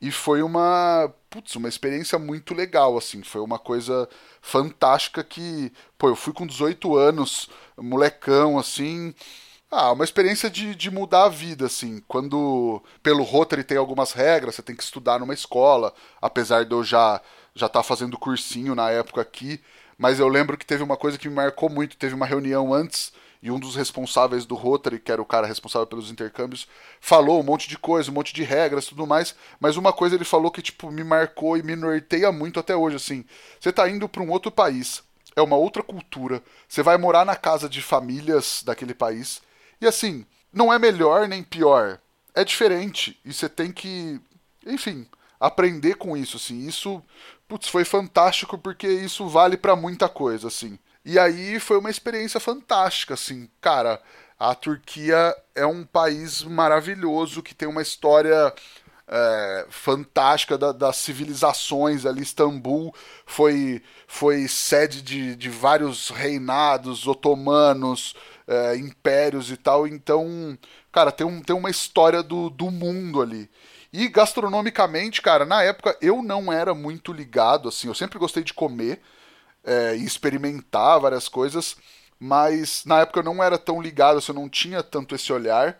e foi uma putz, uma experiência muito legal assim foi uma coisa fantástica que pô eu fui com 18 anos molecão assim Ah, uma experiência de, de mudar a vida, assim. Quando pelo Rotary tem algumas regras, você tem que estudar numa escola, apesar de eu já já estar tá fazendo cursinho na época aqui. Mas eu lembro que teve uma coisa que me marcou muito. Teve uma reunião antes e um dos responsáveis do Rotary, que era o cara responsável pelos intercâmbios, falou um monte de coisa, um monte de regras, tudo mais, mas uma coisa ele falou que tipo me marcou e me norteia muito até hoje assim. Você tá indo para um outro país, é uma outra cultura, você vai morar na casa de famílias daquele país e assim, não é melhor nem pior, é diferente e você tem que, enfim, aprender com isso assim. Isso, putz, foi fantástico porque isso vale para muita coisa assim. E aí foi uma experiência fantástica, assim, cara. A Turquia é um país maravilhoso que tem uma história é, fantástica da, das civilizações ali. Istambul foi, foi sede de, de vários reinados otomanos, é, impérios e tal. Então, cara, tem, um, tem uma história do, do mundo ali. E gastronomicamente, cara, na época eu não era muito ligado, assim, eu sempre gostei de comer é, e experimentar várias coisas, mas na época eu não era tão ligado, assim, eu não tinha tanto esse olhar.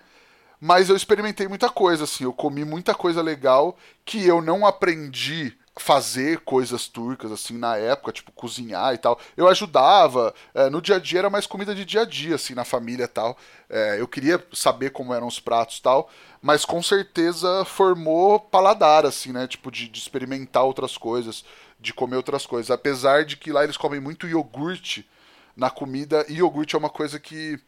Mas eu experimentei muita coisa, assim, eu comi muita coisa legal que eu não aprendi fazer coisas turcas, assim, na época, tipo, cozinhar e tal. Eu ajudava, é, no dia a dia era mais comida de dia a dia, assim, na família e tal. É, eu queria saber como eram os pratos e tal, mas com certeza formou paladar, assim, né, tipo, de, de experimentar outras coisas de comer outras coisas. Apesar de que lá eles comem muito iogurte na comida, e iogurte é uma coisa que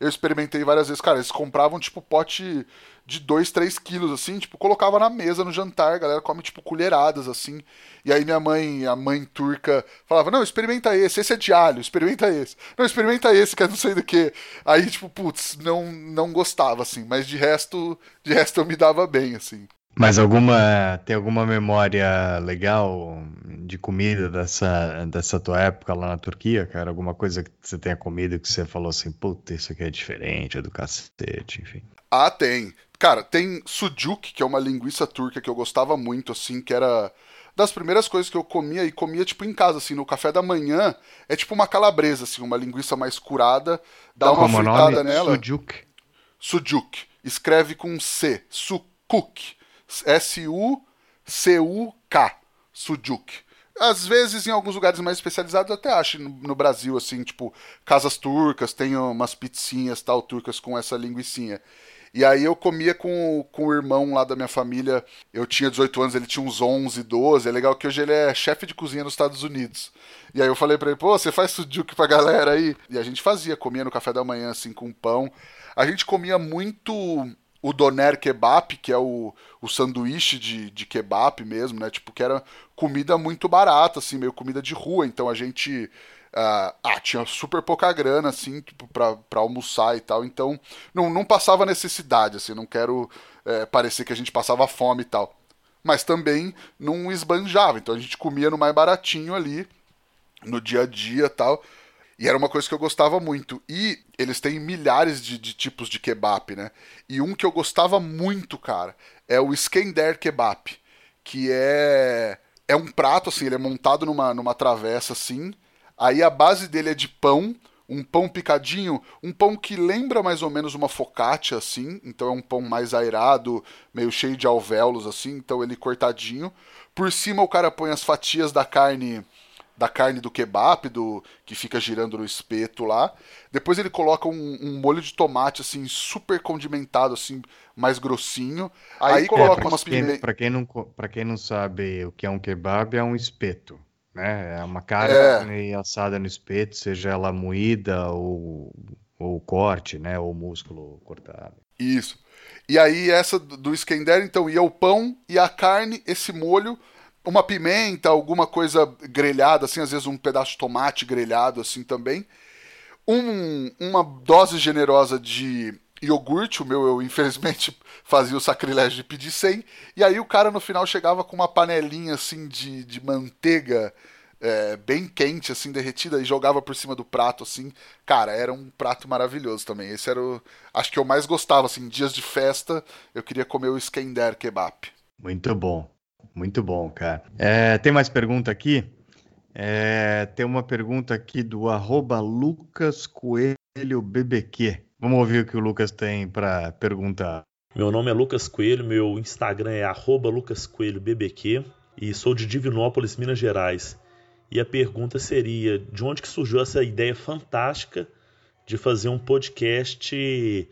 eu experimentei várias vezes. Cara, eles compravam, tipo, pote de 2, 3 quilos, assim, tipo, colocava na mesa no jantar, a galera come, tipo, colheradas, assim. E aí minha mãe, a mãe turca, falava, não, experimenta esse, esse é de alho, experimenta esse. Não, experimenta esse, que é não sei do que. Aí, tipo, putz, não, não gostava, assim, mas de resto, de resto eu me dava bem, assim. Mas alguma tem alguma memória legal de comida dessa, dessa tua época lá na Turquia, cara? Alguma coisa que você tenha comido que você falou assim, puta, isso aqui é diferente, é do cacete, enfim. Ah, tem. Cara, tem sujuk, que é uma linguiça turca que eu gostava muito, assim, que era das primeiras coisas que eu comia e comia tipo em casa, assim, no café da manhã, é tipo uma calabresa, assim, uma linguiça mais curada, dá uma Como fritada nome? nela. Sujuk. Sujuk. Escreve com C, sukuk. S-U-C-U-K, Sujuk. Às vezes, em alguns lugares mais especializados, até acho no, Brasil, assim, tipo, casas turcas, tem umas pizzinhas tal, turcas com essa linguiçinha. E aí eu comia com, com o irmão lá da minha família. Eu tinha 18 anos, ele tinha uns 11, 12. É legal que hoje ele é chefe de cozinha nos Estados Unidos. E aí eu falei pra ele, pô, você faz sujuk pra galera aí? E a gente fazia, comia no café da manhã, assim, com pão. A gente comia muito o doner kebab, que é o, o sanduíche de, de kebab mesmo, né? Tipo, que era comida muito barata, assim, meio comida de rua. Então a gente. Uh, ah, tinha super pouca grana, assim, tipo, almoçar e tal. Então não, não passava necessidade, assim, não quero é, parecer que a gente passava fome e tal. Mas também não esbanjava. Então a gente comia no mais baratinho ali, no dia a dia tal. E era uma coisa que eu gostava muito. E eles têm milhares de, de, tipos de kebab, né? E um que eu gostava muito, cara, é o Skender Kebab. Que é. É um prato, assim, ele é montado numa, numa travessa, assim. Aí a base dele é de pão, um pão picadinho, um pão que lembra mais ou menos uma focaccia, assim. Então é um pão mais airado, meio cheio de alvéolos, assim. Então ele cortadinho. Por cima o cara põe as fatias da carne da carne do kebab, do que fica girando no espeto lá. Depois ele coloca um, um molho de tomate assim super condimentado assim, mais grossinho. Aí, Aí coloca é, umas pimentas. Para quem não para quem não sabe o que é um kebab, é um espeto, né? É uma carne é. assada no espeto, seja ela moída ou ou corte, né, ou músculo cortado. Isso. E aí essa do Skender, então ia o pão e a carne, esse molho uma pimenta, alguma coisa grelhada, assim, às vezes um pedaço de tomate grelhado, assim também. Um, uma dose generosa de iogurte, o meu eu infelizmente fazia o sacrilégio de pedir 100, e aí o cara no final chegava com uma panelinha assim de, de manteiga é, bem quente, assim, derretida, e jogava por cima do prato, assim. Cara, era um prato maravilhoso também. Esse era o. Acho que eu mais gostava, assim, dias de festa, eu queria comer o Skender Kebab. Muito bom. Muito bom, cara. É, tem mais pergunta aqui? É, tem uma pergunta aqui do arroba Lucas Coelho BBQ. Vamos ouvir o que o Lucas tem para perguntar. Meu nome é Lucas Coelho, meu Instagram é lucascoelhobbq e sou de Divinópolis, Minas Gerais. E a pergunta seria: de onde que surgiu essa ideia fantástica de fazer um podcast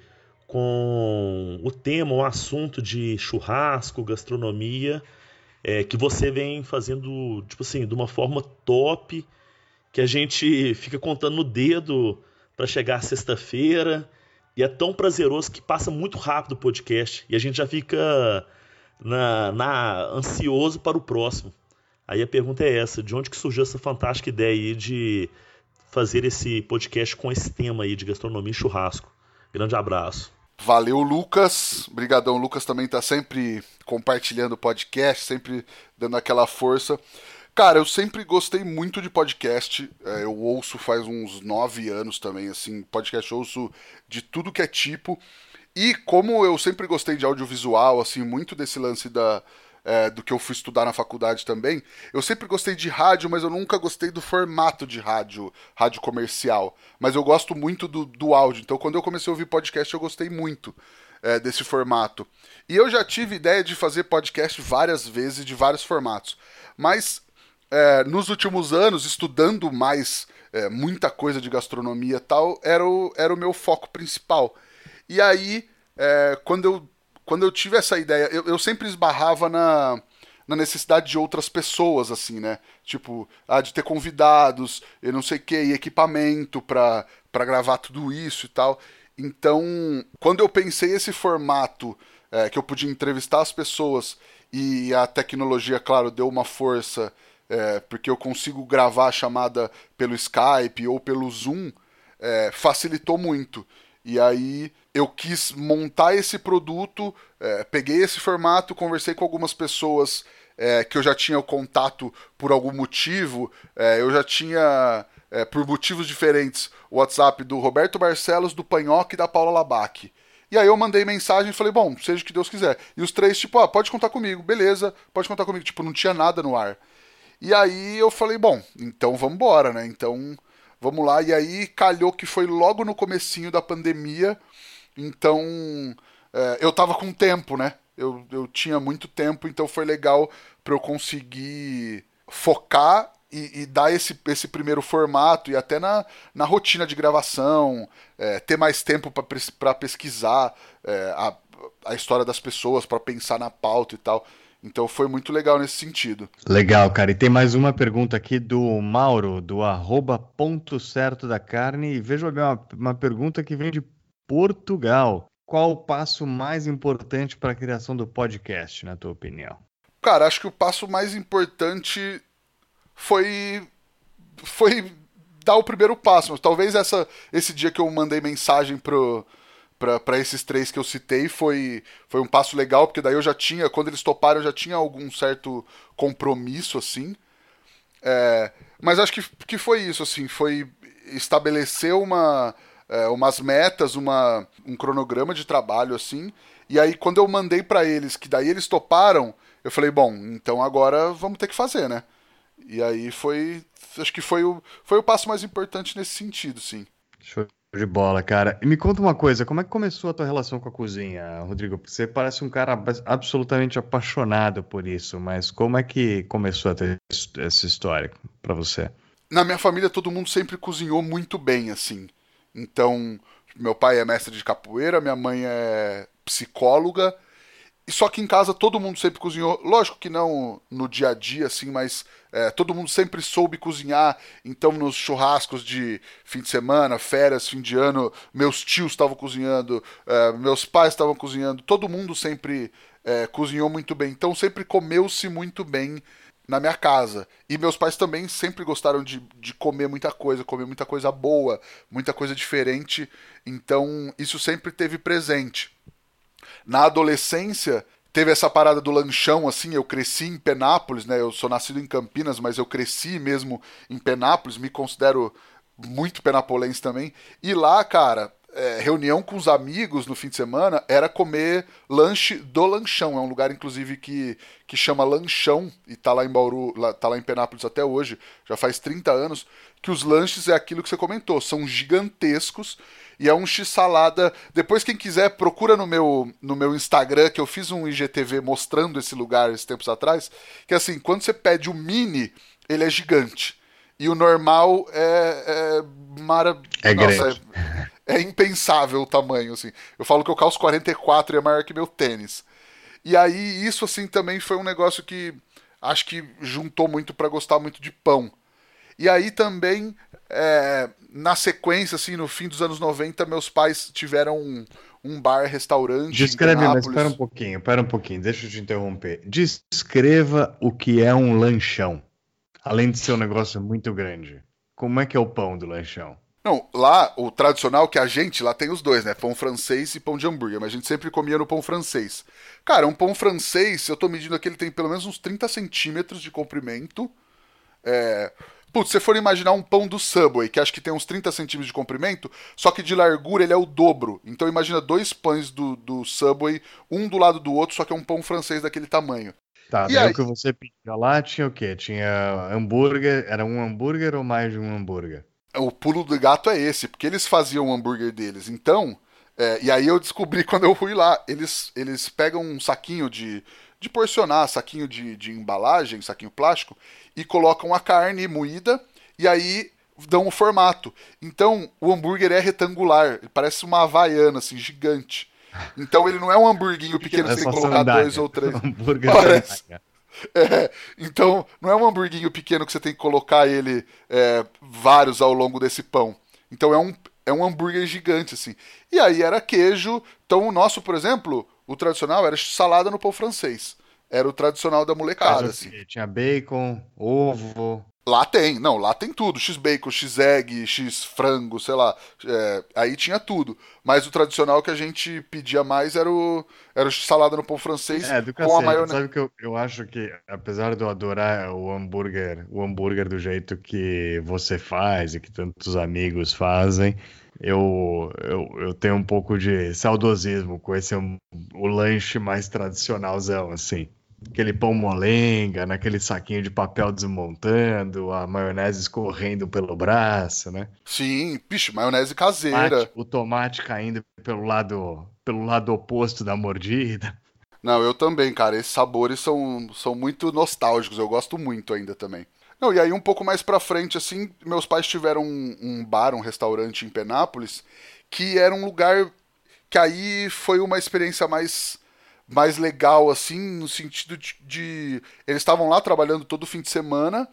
com o tema, o assunto de churrasco, gastronomia, é, que você vem fazendo, tipo assim, de uma forma top, que a gente fica contando no dedo para chegar sexta-feira e é tão prazeroso que passa muito rápido o podcast e a gente já fica na, na, ansioso para o próximo. Aí a pergunta é essa: de onde que surgiu essa fantástica ideia aí de fazer esse podcast com esse tema aí de gastronomia e churrasco? Grande abraço. Valeu, Lucas. Obrigadão, Lucas também está sempre compartilhando o podcast, sempre dando aquela força. Cara, eu sempre gostei muito de podcast. É, eu ouço faz uns nove anos também, assim, podcast eu ouço de tudo que é tipo. E como eu sempre gostei de audiovisual, assim, muito desse lance da, é, do que eu fui estudar na faculdade também, eu sempre gostei de rádio, mas eu nunca gostei do formato de rádio, rádio comercial. Mas eu gosto muito do, do áudio. Então, quando eu comecei a ouvir podcast, eu gostei muito é, desse formato. E eu já tive ideia de fazer podcast várias vezes, de vários formatos. Mas é, nos últimos anos, estudando mais é, muita coisa de gastronomia e tal, era o, era o meu foco principal. E aí, é, quando, eu, quando eu tive essa ideia, eu, eu sempre esbarrava na, na necessidade de outras pessoas, assim, né? Tipo, ah, de ter convidados, eu não sei o que, equipamento para gravar tudo isso e tal. Então, quando eu pensei esse formato é, que eu podia entrevistar as pessoas e a tecnologia, claro, deu uma força é, porque eu consigo gravar a chamada pelo Skype ou pelo Zoom, é, facilitou muito. E aí eu quis montar esse produto, é, peguei esse formato, conversei com algumas pessoas é, que eu já tinha o contato por algum motivo, é, eu já tinha, é, por motivos diferentes, o WhatsApp do Roberto Barcelos, do Panhoque e da Paula Labac. E aí eu mandei mensagem e falei, bom, seja o que Deus quiser. E os três, tipo, ah, pode contar comigo, beleza, pode contar comigo. Tipo, não tinha nada no ar. E aí eu falei, bom, então vamos embora, né? Então vamos lá. E aí calhou que foi logo no comecinho da pandemia. Então é, eu tava com tempo, né? Eu, eu tinha muito tempo, então foi legal para eu conseguir focar e, e, dar esse, esse primeiro formato e até na, na rotina de gravação, é, ter mais tempo para pesquisar é, a, a história das pessoas, para pensar na pauta e tal. Então foi muito legal nesse sentido. Legal, cara. E tem mais uma pergunta aqui do Mauro, do arroba ponto certo da carne. E veja uma, uma pergunta que vem de Portugal. Qual o passo mais importante para a criação do podcast, na tua opinião? Cara, acho que o passo mais importante foi foi dar o primeiro passo. Talvez essa, esse dia que eu mandei mensagem pro, para esses três que eu citei foi, foi um passo legal, porque daí eu já tinha, quando eles toparam, eu já tinha algum certo compromisso, assim. É, mas acho que, que foi isso, assim, foi estabelecer uma, é, umas metas, uma, um cronograma de trabalho, assim. E aí, quando eu mandei para eles, que daí eles toparam, eu falei, bom, então agora vamos ter que fazer, né? E aí foi, acho que foi o, foi o passo mais importante nesse sentido, sim. Show de bola, cara. E me conta uma coisa, como é que começou a tua relação com a cozinha, Rodrigo? Você parece um cara absolutamente apaixonado por isso, mas como é que começou essa história para você? Na minha família todo mundo sempre cozinhou muito bem, assim. Então, meu pai é mestre de capoeira, minha mãe é psicóloga, só que em casa todo mundo sempre cozinhou. Lógico que não no dia a dia, assim, mas é, todo mundo sempre soube cozinhar. Então, nos churrascos de fim de semana, férias, fim de ano, meus tios estavam cozinhando, é, meus pais estavam cozinhando. Todo mundo sempre é, cozinhou muito bem. Então, sempre comeu-se muito bem na minha casa. E meus pais também sempre gostaram de, de comer muita coisa, comer muita coisa boa, muita coisa diferente. Então, isso sempre teve presente. Na adolescência, teve essa parada do lanchão, assim, eu cresci em Penápolis, né? Eu sou nascido em Campinas, mas eu cresci mesmo em Penápolis, me considero muito penapolense também. E lá, cara, é, reunião com os amigos no fim de semana era comer lanche do Lanchão. É um lugar, inclusive, que, que chama Lanchão e tá lá em Bauru, lá, tá lá em Penápolis até hoje, já faz 30 anos, que os lanches é aquilo que você comentou, são gigantescos e é um x-salada. Depois, quem quiser, procura no meu, no meu Instagram, que eu fiz um IGTV mostrando esse lugar esses tempos atrás, que assim, quando você pede o mini, ele é gigante. E o normal é, é maravilhoso. É Nossa, grande. É é impensável o tamanho, assim. Eu falo que eu calço 44 e é maior que meu tênis. E aí, isso, assim, também foi um negócio que acho que juntou muito para gostar muito de pão. E aí também, é, na sequência, assim, no fim dos anos 90, meus pais tiveram um, um bar, restaurante. Descreve, mas espera um pouquinho, espera um pouquinho, deixa eu te interromper. Descreva o que é um lanchão. Além de ser um negócio muito grande. Como é que é o pão do lanchão? Não, lá, o tradicional que a gente, lá tem os dois, né? Pão francês e pão de hambúrguer, mas a gente sempre comia no pão francês. Cara, um pão francês, eu tô medindo aqui, ele tem pelo menos uns 30 centímetros de comprimento. É... Putz, se você for imaginar um pão do Subway, que acho que tem uns 30 centímetros de comprimento, só que de largura ele é o dobro. Então imagina dois pães do, do Subway, um do lado do outro, só que é um pão francês daquele tamanho. Tá, e daí aí... o que você pedia lá tinha o quê? Tinha hambúrguer, era um hambúrguer ou mais de um hambúrguer? O pulo do gato é esse, porque eles faziam o hambúrguer deles. Então, é, e aí eu descobri quando eu fui lá, eles, eles pegam um saquinho de, de porcionar, saquinho de, de embalagem, saquinho plástico, e colocam a carne moída, e aí dão o formato. Então, o hambúrguer é retangular, parece uma havaiana, assim, gigante. Então ele não é um hamburguinho pequeno, você tem que colocar dois ou três. hambúrguer Parece. É, então, não é um hamburguinho pequeno que você tem que colocar ele é, vários ao longo desse pão. Então é um, é um hambúrguer gigante, assim. E aí era queijo. Então o nosso, por exemplo, o tradicional era salada no pão francês. Era o tradicional da molecada, assim. Tinha bacon, ovo, Lá tem, não, lá tem tudo. X-bacon, X-egg, X-frango, sei lá. É, aí tinha tudo. Mas o tradicional que a gente pedia mais era o, era o salada no pão francês é, com a maionese. Sabe que eu, eu acho que, apesar de eu adorar o hambúrguer, o hambúrguer do jeito que você faz e que tantos amigos fazem, eu, eu, eu tenho um pouco de saudosismo com esse o lanche mais tradicionalzão, assim aquele pão molenga, naquele saquinho de papel desmontando, a maionese escorrendo pelo braço, né? Sim, bicho, maionese caseira. Tomate, o tomate caindo pelo lado, pelo lado oposto da mordida. Não, eu também, cara. Esses sabores são, são muito nostálgicos. Eu gosto muito ainda também. Não, e aí um pouco mais pra frente, assim, meus pais tiveram um, um bar, um restaurante em Penápolis, que era um lugar que aí foi uma experiência mais mais legal, assim, no sentido de. de... Eles estavam lá trabalhando todo fim de semana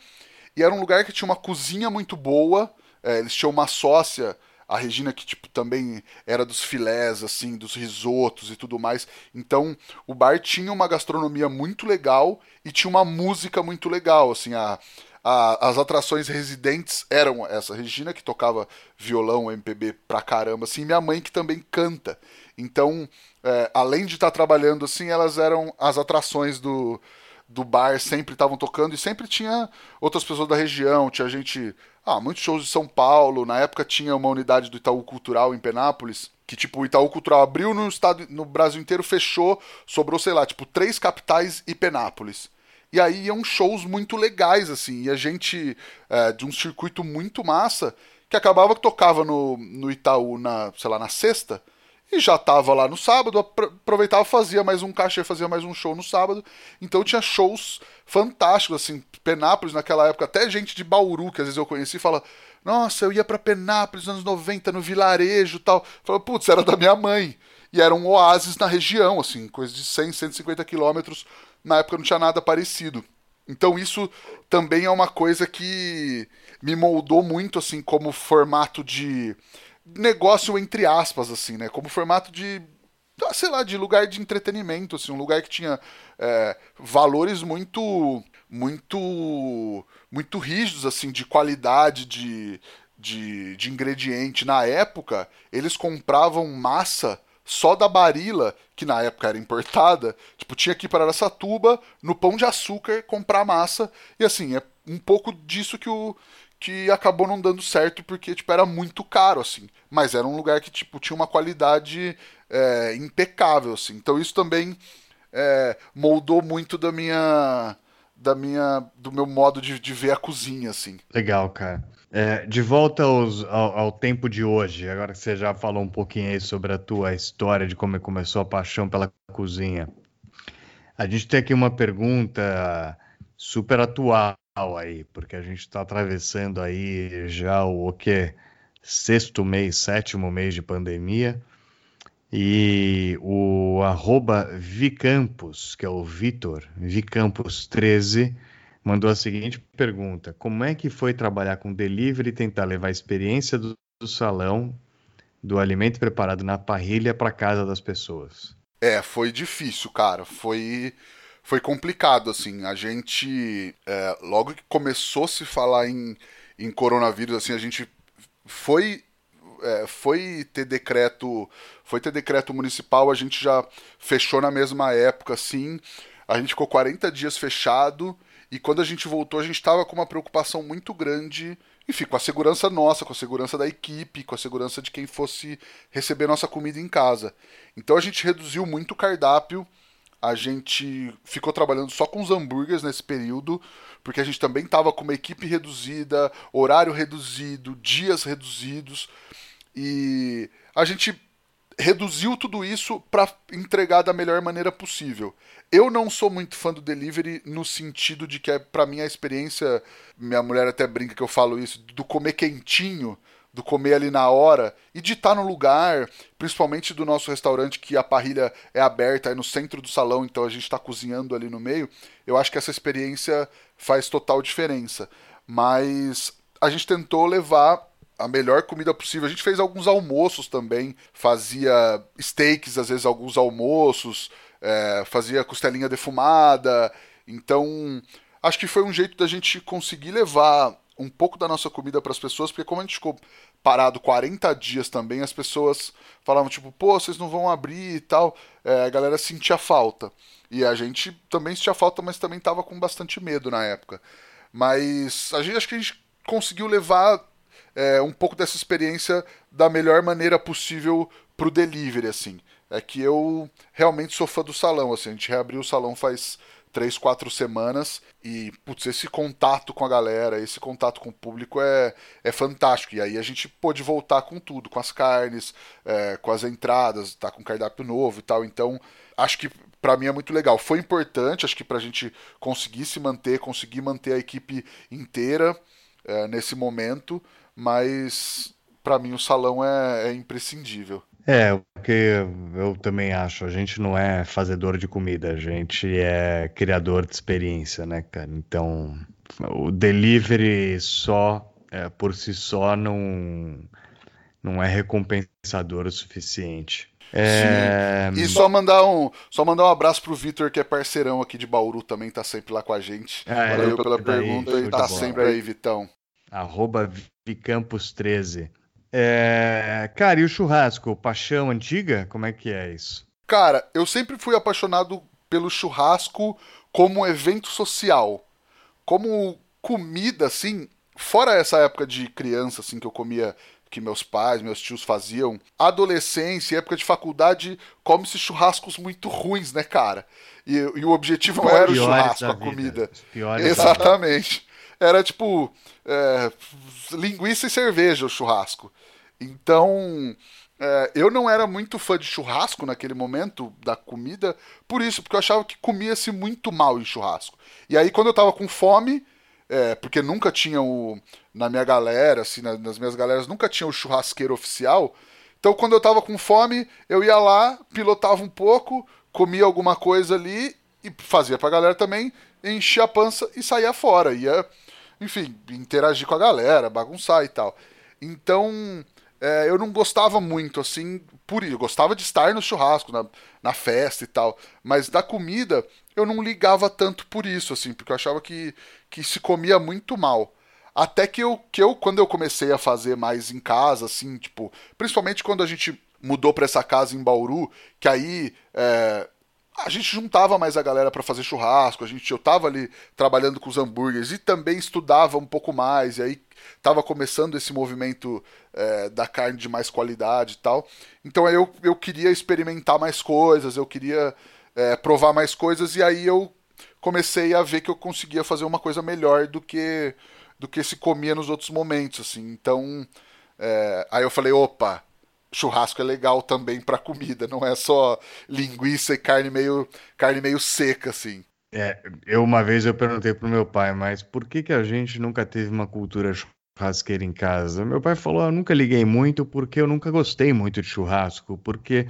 e era um lugar que tinha uma cozinha muito boa. É, eles tinham uma sócia, a Regina, que tipo, também era dos filés, assim, dos risotos e tudo mais. Então, o bar tinha uma gastronomia muito legal e tinha uma música muito legal, assim, a. As atrações residentes eram essa Regina que tocava violão, MPB pra caramba, assim, minha mãe que também canta. Então, é, além de estar tá trabalhando assim, elas eram as atrações do, do bar, sempre estavam tocando e sempre tinha outras pessoas da região, tinha gente. Ah, muitos shows de São Paulo. Na época tinha uma unidade do Itaú Cultural em Penápolis, que tipo, o Itaú Cultural abriu no estado, no Brasil inteiro, fechou, sobrou, sei lá, tipo, três capitais e Penápolis. E aí iam shows muito legais, assim, e a gente, é, de um circuito muito massa, que acabava que tocava no, no Itaú na, sei lá, na sexta, e já tava lá no sábado, aproveitava, fazia mais um cachê, fazia mais um show no sábado. Então tinha shows fantásticos, assim, Penápolis naquela época, até gente de Bauru, que às vezes eu conheci, fala: Nossa, eu ia para Penápolis nos anos 90, no vilarejo tal. Fala, putz, era da minha mãe. E era um oásis na região, assim, coisa de 100, 150 quilômetros. Na época não tinha nada parecido. Então isso também é uma coisa que me moldou muito, assim, como formato de negócio entre aspas, assim, né? Como formato de ah, sei lá, de lugar de entretenimento, assim, um lugar que tinha é, valores muito, muito, muito rígidos, assim, de qualidade, de, de, de ingrediente. Na época, eles compravam massa só da Barila, que na época era importada, tipo, tinha que ir para Aracatuba, no Pão de Açúcar, comprar massa, e assim, é um pouco disso que o, que acabou não dando certo porque tipo era muito caro assim. Mas era um lugar que tipo tinha uma qualidade é, impecável assim. Então isso também é, moldou muito da minha da minha do meu modo de, de ver a cozinha assim. Legal cara. É, de volta aos, ao, ao, tempo de hoje agora que você já falou um pouquinho aí sobre a tua história de como começou a paixão pela cozinha a gente tem aqui uma pergunta super atual aí, porque a gente está atravessando aí já o, o que sexto mês, sétimo mês de pandemia. E o arroba Vicampos, que é o Vitor, Vicampos13, mandou a seguinte pergunta: Como é que foi trabalhar com delivery e tentar levar a experiência do, do salão, do alimento preparado na parrilha para casa das pessoas? É, foi difícil, cara. Foi foi complicado, assim. A gente, é, logo que começou a se falar em, em coronavírus, assim, a gente foi é, foi ter decreto foi ter decreto municipal a gente já fechou na mesma época assim a gente ficou 40 dias fechado e quando a gente voltou a gente estava com uma preocupação muito grande enfim com a segurança nossa com a segurança da equipe com a segurança de quem fosse receber nossa comida em casa então a gente reduziu muito o cardápio a gente ficou trabalhando só com os hambúrgueres nesse período, porque a gente também estava com uma equipe reduzida, horário reduzido, dias reduzidos, e a gente reduziu tudo isso para entregar da melhor maneira possível. Eu não sou muito fã do delivery no sentido de que é para mim a experiência, minha mulher até brinca que eu falo isso, do comer quentinho do comer ali na hora e de estar no lugar, principalmente do nosso restaurante que a parrilha é aberta é no centro do salão, então a gente está cozinhando ali no meio. Eu acho que essa experiência faz total diferença. Mas a gente tentou levar a melhor comida possível. A gente fez alguns almoços também, fazia steaks, às vezes alguns almoços, é, fazia costelinha defumada. Então, acho que foi um jeito da gente conseguir levar um pouco da nossa comida para as pessoas, porque como a gente ficou parado 40 dias também, as pessoas falavam tipo, pô, vocês não vão abrir e tal. É, a galera sentia falta. E a gente também sentia falta, mas também tava com bastante medo na época. Mas a gente acho que a gente conseguiu levar é, um pouco dessa experiência da melhor maneira possível pro delivery, assim. É que eu realmente sou fã do salão, assim. A gente reabriu o salão faz três, quatro semanas. E, putz, esse contato com a galera, esse contato com o público é, é fantástico. E aí a gente pôde voltar com tudo, com as carnes, é, com as entradas, tá com cardápio novo e tal. Então, acho que para mim é muito legal. Foi importante, acho que pra gente conseguir se manter, conseguir manter a equipe inteira é, nesse momento, mas para mim o salão é, é imprescindível. É, o que eu também acho, a gente não é fazedor de comida, a gente é criador de experiência, né, cara? Então, o delivery só, é, por si só, não, não é recompensador o suficiente. É... E só mandar um, só mandar um abraço pro Vitor, que é parceirão aqui de Bauru, também tá sempre lá com a gente. É, Valeu pela pergunta e tá sempre aí, Vitão. Arroba Vicampos13. É... Cara, e o churrasco? Paixão antiga? Como é que é isso? Cara, eu sempre fui apaixonado pelo churrasco como evento social. Como comida, assim, fora essa época de criança, assim, que eu comia que meus pais, meus tios faziam, adolescência, época de faculdade, come-se churrascos muito ruins, né, cara? E, e o objetivo não era o churrasco, a comida. Exatamente. Era tipo é, linguiça e cerveja o churrasco. Então, é, eu não era muito fã de churrasco naquele momento da comida, por isso, porque eu achava que comia-se muito mal em churrasco. E aí, quando eu tava com fome, é, porque nunca tinha o. Na minha galera, assim, nas minhas galeras, nunca tinha o churrasqueiro oficial. Então, quando eu tava com fome, eu ia lá, pilotava um pouco, comia alguma coisa ali e fazia pra galera também, enchia a pança e saía fora. Ia, enfim, interagir com a galera, bagunçar e tal. Então, é, eu não gostava muito, assim, por isso. Eu gostava de estar no churrasco, na, na festa e tal. Mas da comida, eu não ligava tanto por isso, assim, porque eu achava que, que se comia muito mal. Até que eu, que eu, quando eu comecei a fazer mais em casa, assim, tipo, principalmente quando a gente mudou para essa casa em Bauru, que aí é, a gente juntava mais a galera para fazer churrasco, a gente eu tava ali trabalhando com os hambúrgueres e também estudava um pouco mais, e aí tava começando esse movimento é, da carne de mais qualidade e tal. Então aí eu, eu queria experimentar mais coisas, eu queria é, provar mais coisas, e aí eu comecei a ver que eu conseguia fazer uma coisa melhor do que do que se comia nos outros momentos, assim. Então, é, aí eu falei, opa, churrasco é legal também para comida, não é só linguiça e carne meio, carne meio seca, assim. É, eu uma vez eu perguntei pro meu pai, mas por que que a gente nunca teve uma cultura churrasqueira em casa? Meu pai falou, eu nunca liguei muito porque eu nunca gostei muito de churrasco, porque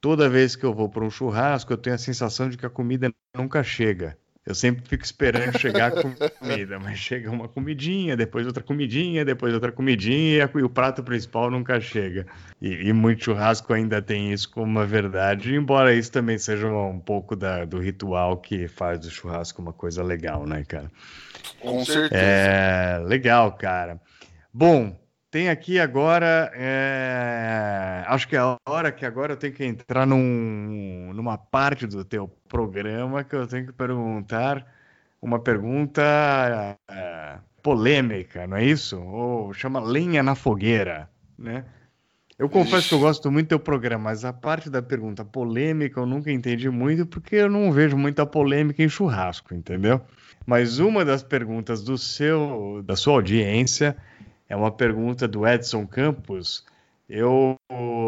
toda vez que eu vou para um churrasco eu tenho a sensação de que a comida nunca chega. Eu sempre fico esperando chegar comida, mas chega uma comidinha, depois outra comidinha, depois outra comidinha, e o prato principal nunca chega. E, e muito churrasco ainda tem isso como uma verdade, embora isso também seja um pouco da, do ritual que faz do churrasco uma coisa legal, né, cara? Com certeza. É, legal, cara. Bom, tem aqui agora. É... Acho que é a hora que agora eu tenho que entrar num, numa parte do teu programa que eu tenho que perguntar uma pergunta é, polêmica, não é isso? Ou chama lenha na fogueira, né? Eu confesso que eu gosto muito do teu programa, mas a parte da pergunta polêmica eu nunca entendi muito porque eu não vejo muita polêmica em churrasco, entendeu? Mas uma das perguntas do seu, da sua audiência é uma pergunta do Edson Campos. Eu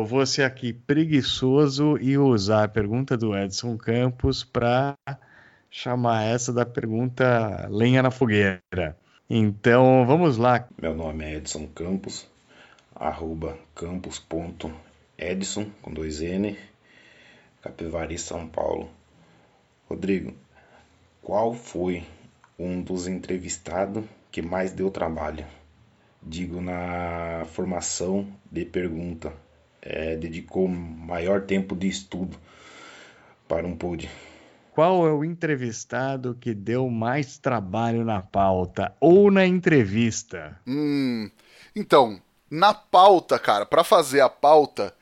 vou ser aqui preguiçoso e usar a pergunta do Edson Campos para chamar essa da pergunta lenha na fogueira. Então, vamos lá. Meu nome é Edson Campos, arroba campos.edson, com dois N, Capivari, São Paulo. Rodrigo, qual foi um dos entrevistados que mais deu trabalho? Digo na formação de pergunta, é, dedicou maior tempo de estudo para um pod. Qual é o entrevistado que deu mais trabalho na pauta ou na entrevista? Hum, então, na pauta, cara, para fazer a pauta,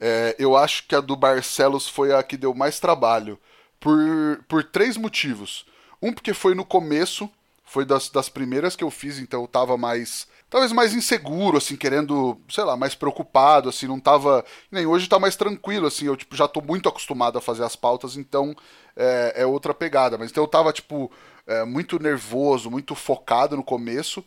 é, eu acho que a do Barcelos foi a que deu mais trabalho. Por, por três motivos. Um, porque foi no começo, foi das, das primeiras que eu fiz, então eu tava mais talvez mais inseguro, assim, querendo, sei lá, mais preocupado, assim, não tava. Nem hoje tá mais tranquilo, assim, eu tipo, já tô muito acostumado a fazer as pautas, então é, é outra pegada. Mas então eu tava, tipo, é, muito nervoso, muito focado no começo.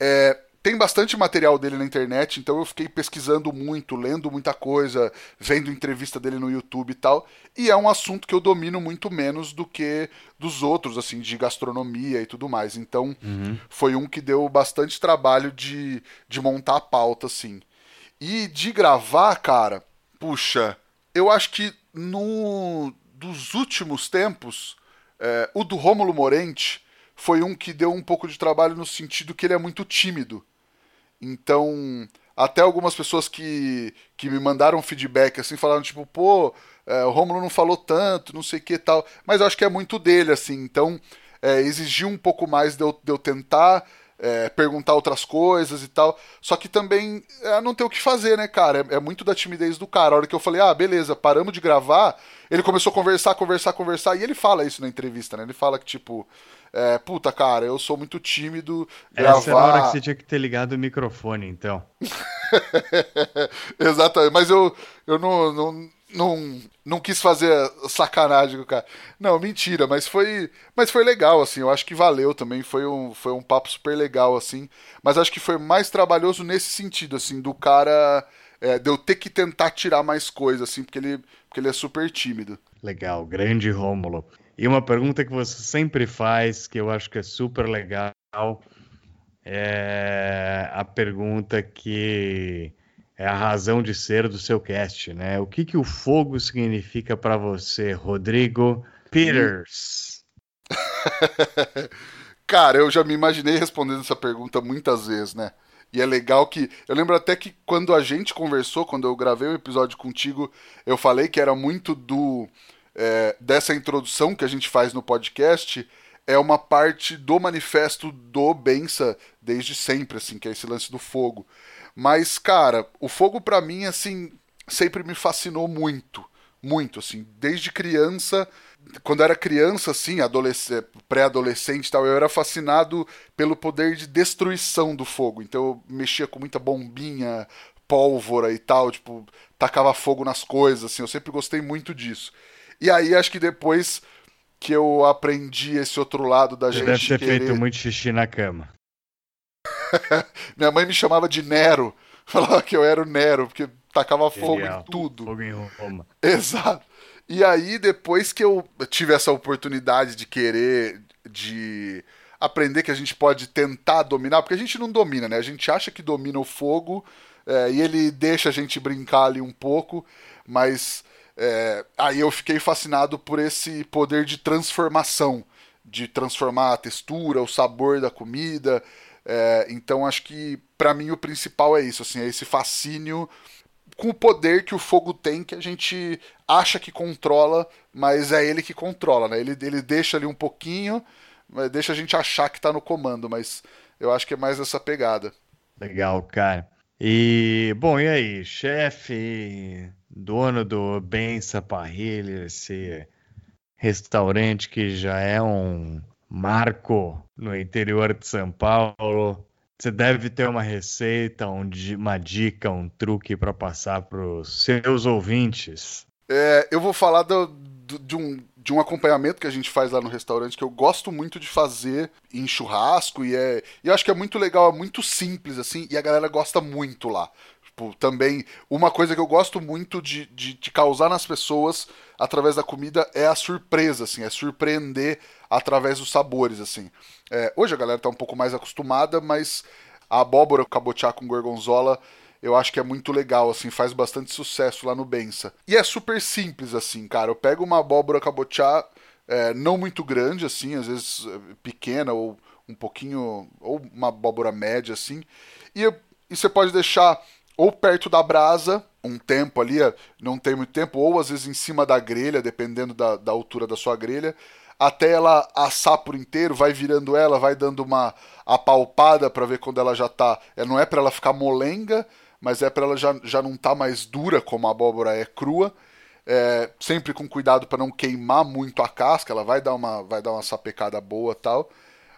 É, tem bastante material dele na internet, então eu fiquei pesquisando muito, lendo muita coisa, vendo entrevista dele no YouTube e tal. E é um assunto que eu domino muito menos do que dos outros, assim, de gastronomia e tudo mais. Então, uhum. foi um que deu bastante trabalho de, de montar a pauta, assim. E de gravar, cara, puxa, eu acho que no dos últimos tempos, é, o do Rômulo Morente foi um que deu um pouco de trabalho no sentido que ele é muito tímido. Então, até algumas pessoas que, que me mandaram feedback assim, falaram tipo, pô, é, o Romulo não falou tanto, não sei o que tal. Mas eu acho que é muito dele, assim. Então, é, exigiu um pouco mais de eu, de eu tentar é, perguntar outras coisas e tal. Só que também é, não tem o que fazer, né, cara? É, é, muito da timidez do cara. A hora que eu falei, ah, beleza, paramos de gravar, ele começou a conversar, conversar, conversar. E ele fala isso na entrevista, né? Ele fala que, tipo, é, puta, cara, eu sou muito tímido. Gravar... Essa era a hora que você tinha que ter ligado o microfone, então. Exatamente, mas eu, eu não, não, não, não quis fazer sacanagem com o cara. Não, mentira, mas foi, mas foi legal, assim, eu acho que valeu também, foi um, foi um papo super legal, assim, mas acho que foi mais trabalhoso nesse sentido, assim, do cara, é, de eu ter que tentar tirar mais coisa, assim, porque ele, porque ele é super tímido. Legal, grande Rômulo. E uma pergunta que você sempre faz, que eu acho que é super legal, é a pergunta que é a razão de ser do seu cast, né? O que, que o fogo significa para você, Rodrigo Peters? Cara, eu já me imaginei respondendo essa pergunta muitas vezes, né? E é legal que. Eu lembro até que quando a gente conversou, quando eu gravei o episódio contigo, eu falei que era muito do é, dessa introdução que a gente faz no podcast é uma parte do manifesto do Bença desde sempre, assim, que é esse lance do fogo. Mas, cara, o fogo para mim, assim, sempre me fascinou muito. muito, assim, desde criança quando eu era criança, assim, pré-adolescente e tal, eu era fascinado pelo poder de destruição do fogo. Então eu mexia com muita bombinha, pólvora e tal, tipo, tacava fogo nas coisas, assim, eu sempre gostei muito disso. E aí acho que depois que eu aprendi esse outro lado da Você gente. Deve ter querer... feito muito xixi na cama. Minha mãe me chamava de Nero. Falava que eu era o Nero, porque tacava fogo em tudo. Fogo em Roma. Exato. E aí, depois que eu tive essa oportunidade de querer, de aprender que a gente pode tentar dominar, porque a gente não domina, né? A gente acha que domina o fogo é, e ele deixa a gente brincar ali um pouco, mas é, aí eu fiquei fascinado por esse poder de transformação, de transformar a textura, o sabor da comida. É, então acho que para mim o principal é isso, assim, é esse fascínio com o poder que o fogo tem, que a gente acha que controla, mas é ele que controla, né? Ele, ele deixa ali um pouquinho, deixa a gente achar que tá no comando, mas eu acho que é mais essa pegada. Legal, cara. E, bom, e aí, chefe, dono do Bença Parrilha, esse restaurante que já é um marco no interior de São Paulo, você deve ter uma receita, um, uma dica, um truque para passar para os seus ouvintes. É, eu vou falar do, do, de, um, de um acompanhamento que a gente faz lá no restaurante que eu gosto muito de fazer em churrasco e é, e eu acho que é muito legal, é muito simples assim e a galera gosta muito lá. Tipo, também uma coisa que eu gosto muito de, de, de causar nas pessoas através da comida é a surpresa, assim, é surpreender através dos sabores, assim. É, hoje a galera tá um pouco mais acostumada, mas a abóbora cabotiá com gorgonzola eu acho que é muito legal, assim, faz bastante sucesso lá no Bença. E é super simples, assim, cara. Eu pego uma abóbora cabotiá é, não muito grande, assim, às vezes é, pequena ou um pouquinho, ou uma abóbora média, assim, e, e você pode deixar ou perto da brasa, um tempo ali, é, não tem muito tempo, ou às vezes em cima da grelha, dependendo da, da altura da sua grelha, até ela assar por inteiro, vai virando ela, vai dando uma apalpada para ver quando ela já tá. É, não é para ela ficar molenga, mas é para ela já, já não tá mais dura como a abóbora é crua. É, sempre com cuidado para não queimar muito a casca, ela vai dar uma, vai dar uma sapecada boa tal.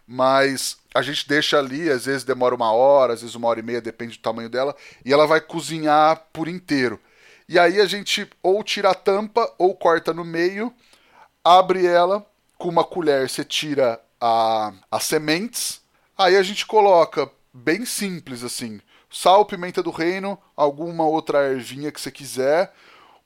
Mas a gente deixa ali, às vezes demora uma hora, às vezes uma hora e meia, depende do tamanho dela, e ela vai cozinhar por inteiro. E aí a gente ou tira a tampa ou corta no meio, abre ela, com uma colher você tira a, as sementes, aí a gente coloca bem simples assim, sal, pimenta do reino, alguma outra ervinha que você quiser,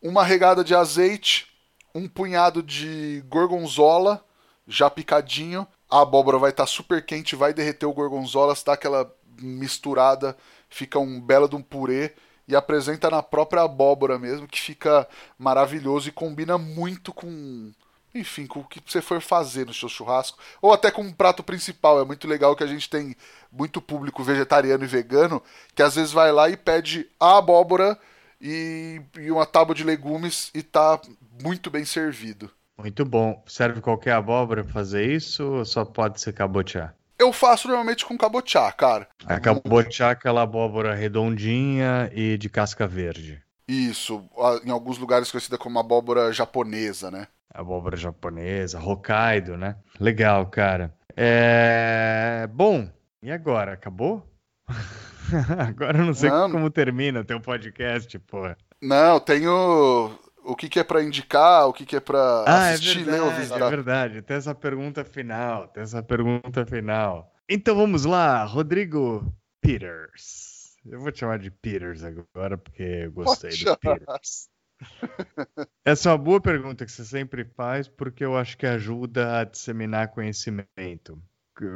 uma regada de azeite, um punhado de gorgonzola já picadinho, a abóbora vai estar tá super quente, vai derreter o gorgonzola, dá aquela misturada, fica um belo de um purê e apresenta na própria abóbora mesmo, que fica maravilhoso e combina muito com, enfim, com o que você for fazer no seu churrasco, ou até com um prato principal. É muito legal que a gente tem muito público vegetariano e vegano que às vezes vai lá e pede a abóbora e, e uma tábua de legumes e tá muito bem servido. Muito bom. Serve qualquer abóbora pra fazer isso ou só pode ser cabotiá? Eu faço normalmente com cabotiá, cara. A cabotiá é aquela abóbora redondinha e de casca verde. Isso, em alguns lugares conhecida como abóbora japonesa, né? Abóbora japonesa, Hokkaido, né? Legal, cara. É... Bom, e agora? Acabou? agora eu não sei não. como termina o teu podcast, pô. Não, tenho o que, que é para indicar, o que, que é para ah, assistir, é verdade, ler ou visitar. É verdade, tem essa pergunta final, tem essa pergunta final. Então vamos lá, Rodrigo Peters. Eu vou te chamar de Peters agora porque eu gostei Pode do Peters. Essa é uma boa pergunta que você sempre faz porque eu acho que ajuda a disseminar conhecimento.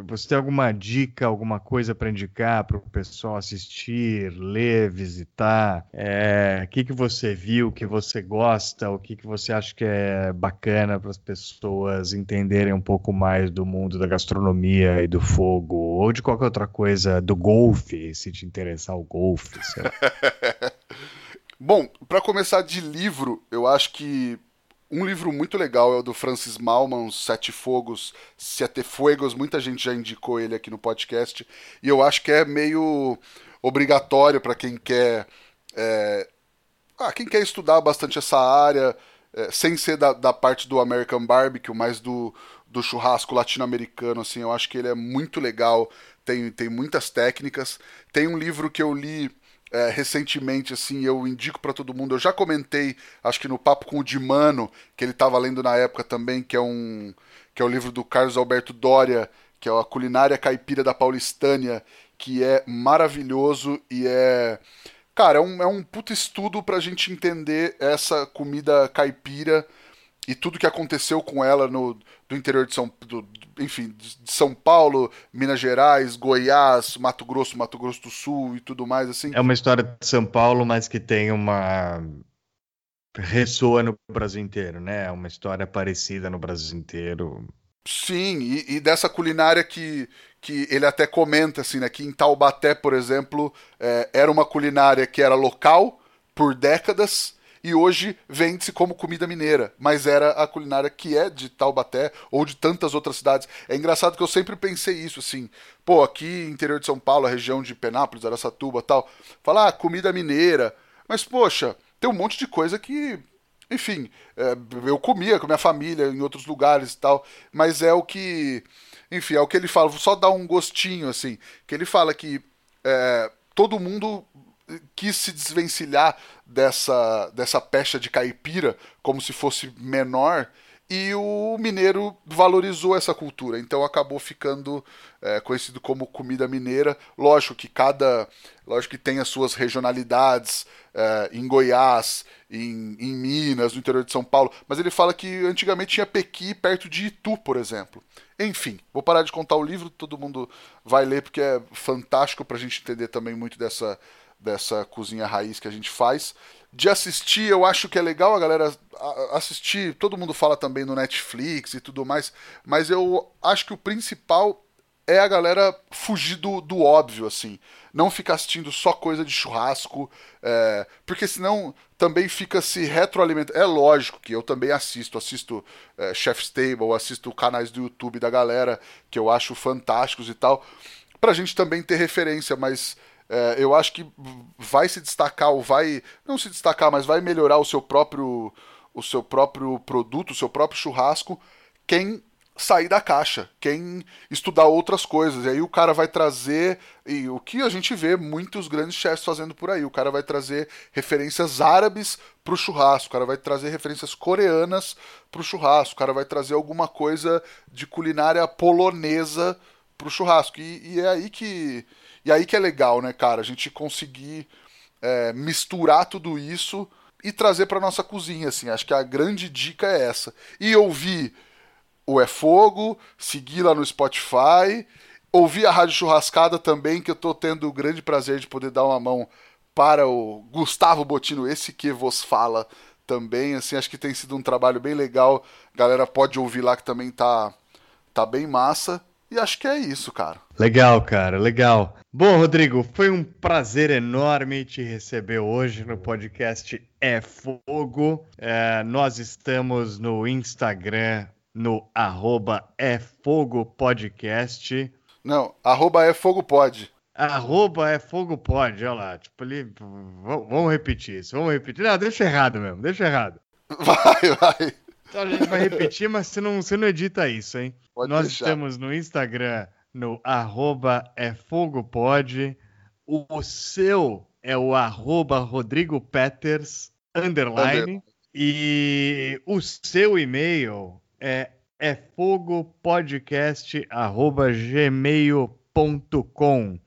Você tem alguma dica, alguma coisa para indicar para o pessoal assistir, ler, visitar? É, o que, que você viu, o que você gosta, o que, que você acha que é bacana para as pessoas entenderem um pouco mais do mundo da gastronomia e do fogo, ou de qualquer outra coisa, do golfe, se te interessar o golfe. Bom, para começar de livro, eu acho que um livro muito legal é o do Francis Malman, Sete Fogos, Sete Fuegos. Muita gente já indicou ele aqui no podcast. E eu acho que é meio obrigatório para quem quer. É... Ah, quem quer estudar bastante essa área é, sem ser da, da parte do American Barbecue, mas do, do churrasco latino-americano, assim, eu acho que ele é muito legal, tem, tem muitas técnicas. Tem um livro que eu li é, recentemente, assim, eu indico para todo mundo. Eu já comentei, acho que no papo com o Dimano, que ele estava lendo na época também, que é um que é o livro do Carlos Alberto Doria, que é a culinária caipira da Paulistânia, que é maravilhoso e é cara, é um, é um puto estudo pra gente entender essa comida caipira e tudo que aconteceu com ela no do interior de São do, enfim, de São Paulo, Minas Gerais, Goiás, Mato Grosso, Mato Grosso do Sul e tudo mais assim. É uma história de São Paulo, mas que tem uma ressoa no Brasil inteiro, né? É uma história parecida no Brasil inteiro. Sim, e, e, dessa culinária que, que ele até comenta, assim, né? Que em Taubaté, por exemplo, é, era uma culinária que era local por décadas e hoje vende-se como comida mineira, mas era a culinária que é de Taubaté ou de tantas outras cidades. É engraçado que eu sempre pensei isso, assim, pô, aqui interior de São Paulo, a região de Penápolis, Aracatuba tal, falar ah, comida mineira, mas poxa, tem um monte de coisa que, enfim, é, eu comia com minha família em outros lugares e tal, mas é o que, enfim, é o que ele fala, vou só dar um gostinho, assim, que ele fala que é, todo mundo quis se desvencilhar dessa, dessa pecha de caipira como se fosse menor e o mineiro valorizou essa cultura, então acabou ficando é, conhecido como comida mineira. Lógico que cada, lógico que tem as suas regionalidades é, em Goiás, em, em, Minas, no interior de São Paulo, mas ele fala que antigamente tinha Pequi perto de Itu, por exemplo. Enfim, vou parar de contar o livro, todo mundo vai ler porque é fantástico para a gente entender também muito dessa dessa cozinha raiz que a gente faz. De assistir, eu acho que é legal a galera assistir. Todo mundo fala também no Netflix e tudo mais, mas eu acho que o principal é a galera fugir do, do óbvio, assim. Não ficar assistindo só coisa de churrasco, é, porque senão também fica se retroalimentando. É lógico que eu também assisto, assisto é, Chef's Table, assisto canais do YouTube da galera que eu acho fantásticos e tal, pra gente também ter referência, mas é, eu acho que vai se destacar, ou vai. Não se destacar, mas vai melhorar o seu próprio. O seu próprio produto, o seu próprio churrasco, quem sair da caixa, quem estudar outras coisas. E aí o cara vai trazer, e o que a gente vê muitos grandes chefs fazendo por aí, o cara vai trazer referências árabes pro churrasco, o cara vai trazer referências coreanas pro churrasco, o cara vai trazer alguma coisa de culinária polonesa pro churrasco. E, e é aí que e aí que é legal, né, cara? A gente conseguir é, misturar tudo isso e trazer para nossa cozinha, assim. Acho que a grande dica é essa. E ouvir o É Fogo, seguir lá no Spotify, ouvir a Rádio Churrascada também, que eu tô tendo o grande prazer de poder dar uma mão para o Gustavo Botino, esse que vos fala também, assim, acho que tem sido um trabalho bem legal. Galera pode ouvir lá que também tá tá bem massa. E acho que é isso, cara. Legal, cara, legal. Bom, Rodrigo, foi um prazer enorme te receber hoje no podcast É Fogo. É, nós estamos no Instagram, no arroba É Fogo Podcast. Não, arroba É Fogo Pod. Arroba É Fogo Pod, olha lá. Tipo, ali, vamos repetir isso, vamos repetir. Não, deixa errado mesmo, deixa errado. Vai, vai. Então a gente vai repetir, mas você não, você não edita isso, hein? Pode Nós deixar. estamos no Instagram, no arroba é fogopod. O seu é o arroba Rodrigo Peters, underline. E o seu e-mail é, é fogopodcast.gmail.com.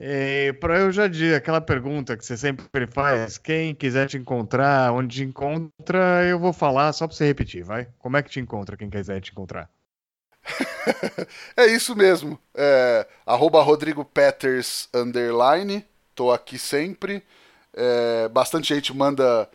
É, para eu já dizer aquela pergunta que você sempre faz, quem quiser te encontrar, onde te encontra, eu vou falar só para você repetir, vai? Como é que te encontra quem quiser te encontrar? é isso mesmo. É, arroba Rodrigo Peters underline. Tô aqui sempre. É, bastante gente manda,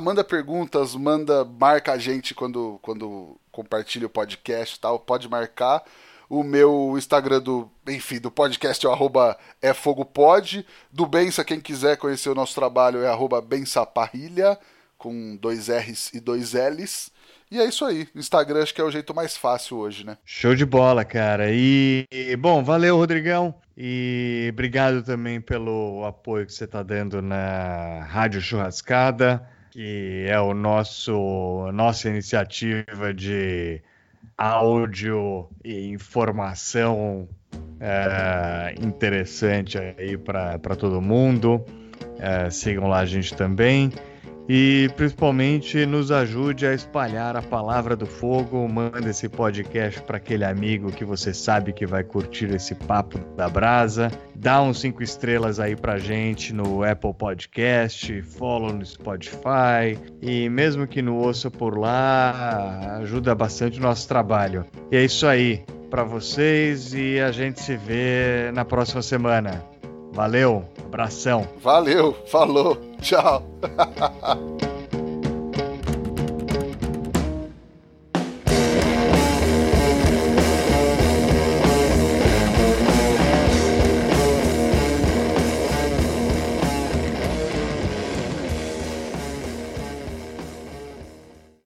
manda perguntas, manda marca a gente quando, quando compartilha o podcast e tal. Pode marcar. O meu Instagram do, enfim, do podcast é o arroba é fogopod. Do Bença, quem quiser conhecer o nosso trabalho é arroba bensaparrilha, com dois R's e dois L's. E é isso aí. Instagram acho que é o jeito mais fácil hoje, né? Show de bola, cara. E, bom, valeu, Rodrigão. E obrigado também pelo apoio que você está dando na Rádio Churrascada. que é o nosso nossa iniciativa de áudio e informação é, interessante aí para todo mundo. É, sigam lá a gente também e principalmente nos ajude a espalhar a palavra do fogo. Manda esse podcast para aquele amigo que você sabe que vai curtir esse papo da brasa. Dá uns cinco estrelas aí pra gente no Apple Podcast, follow no Spotify e mesmo que não ouça por lá, ajuda bastante o nosso trabalho. E é isso aí para vocês e a gente se vê na próxima semana. Valeu, abração. Valeu, falou, tchau.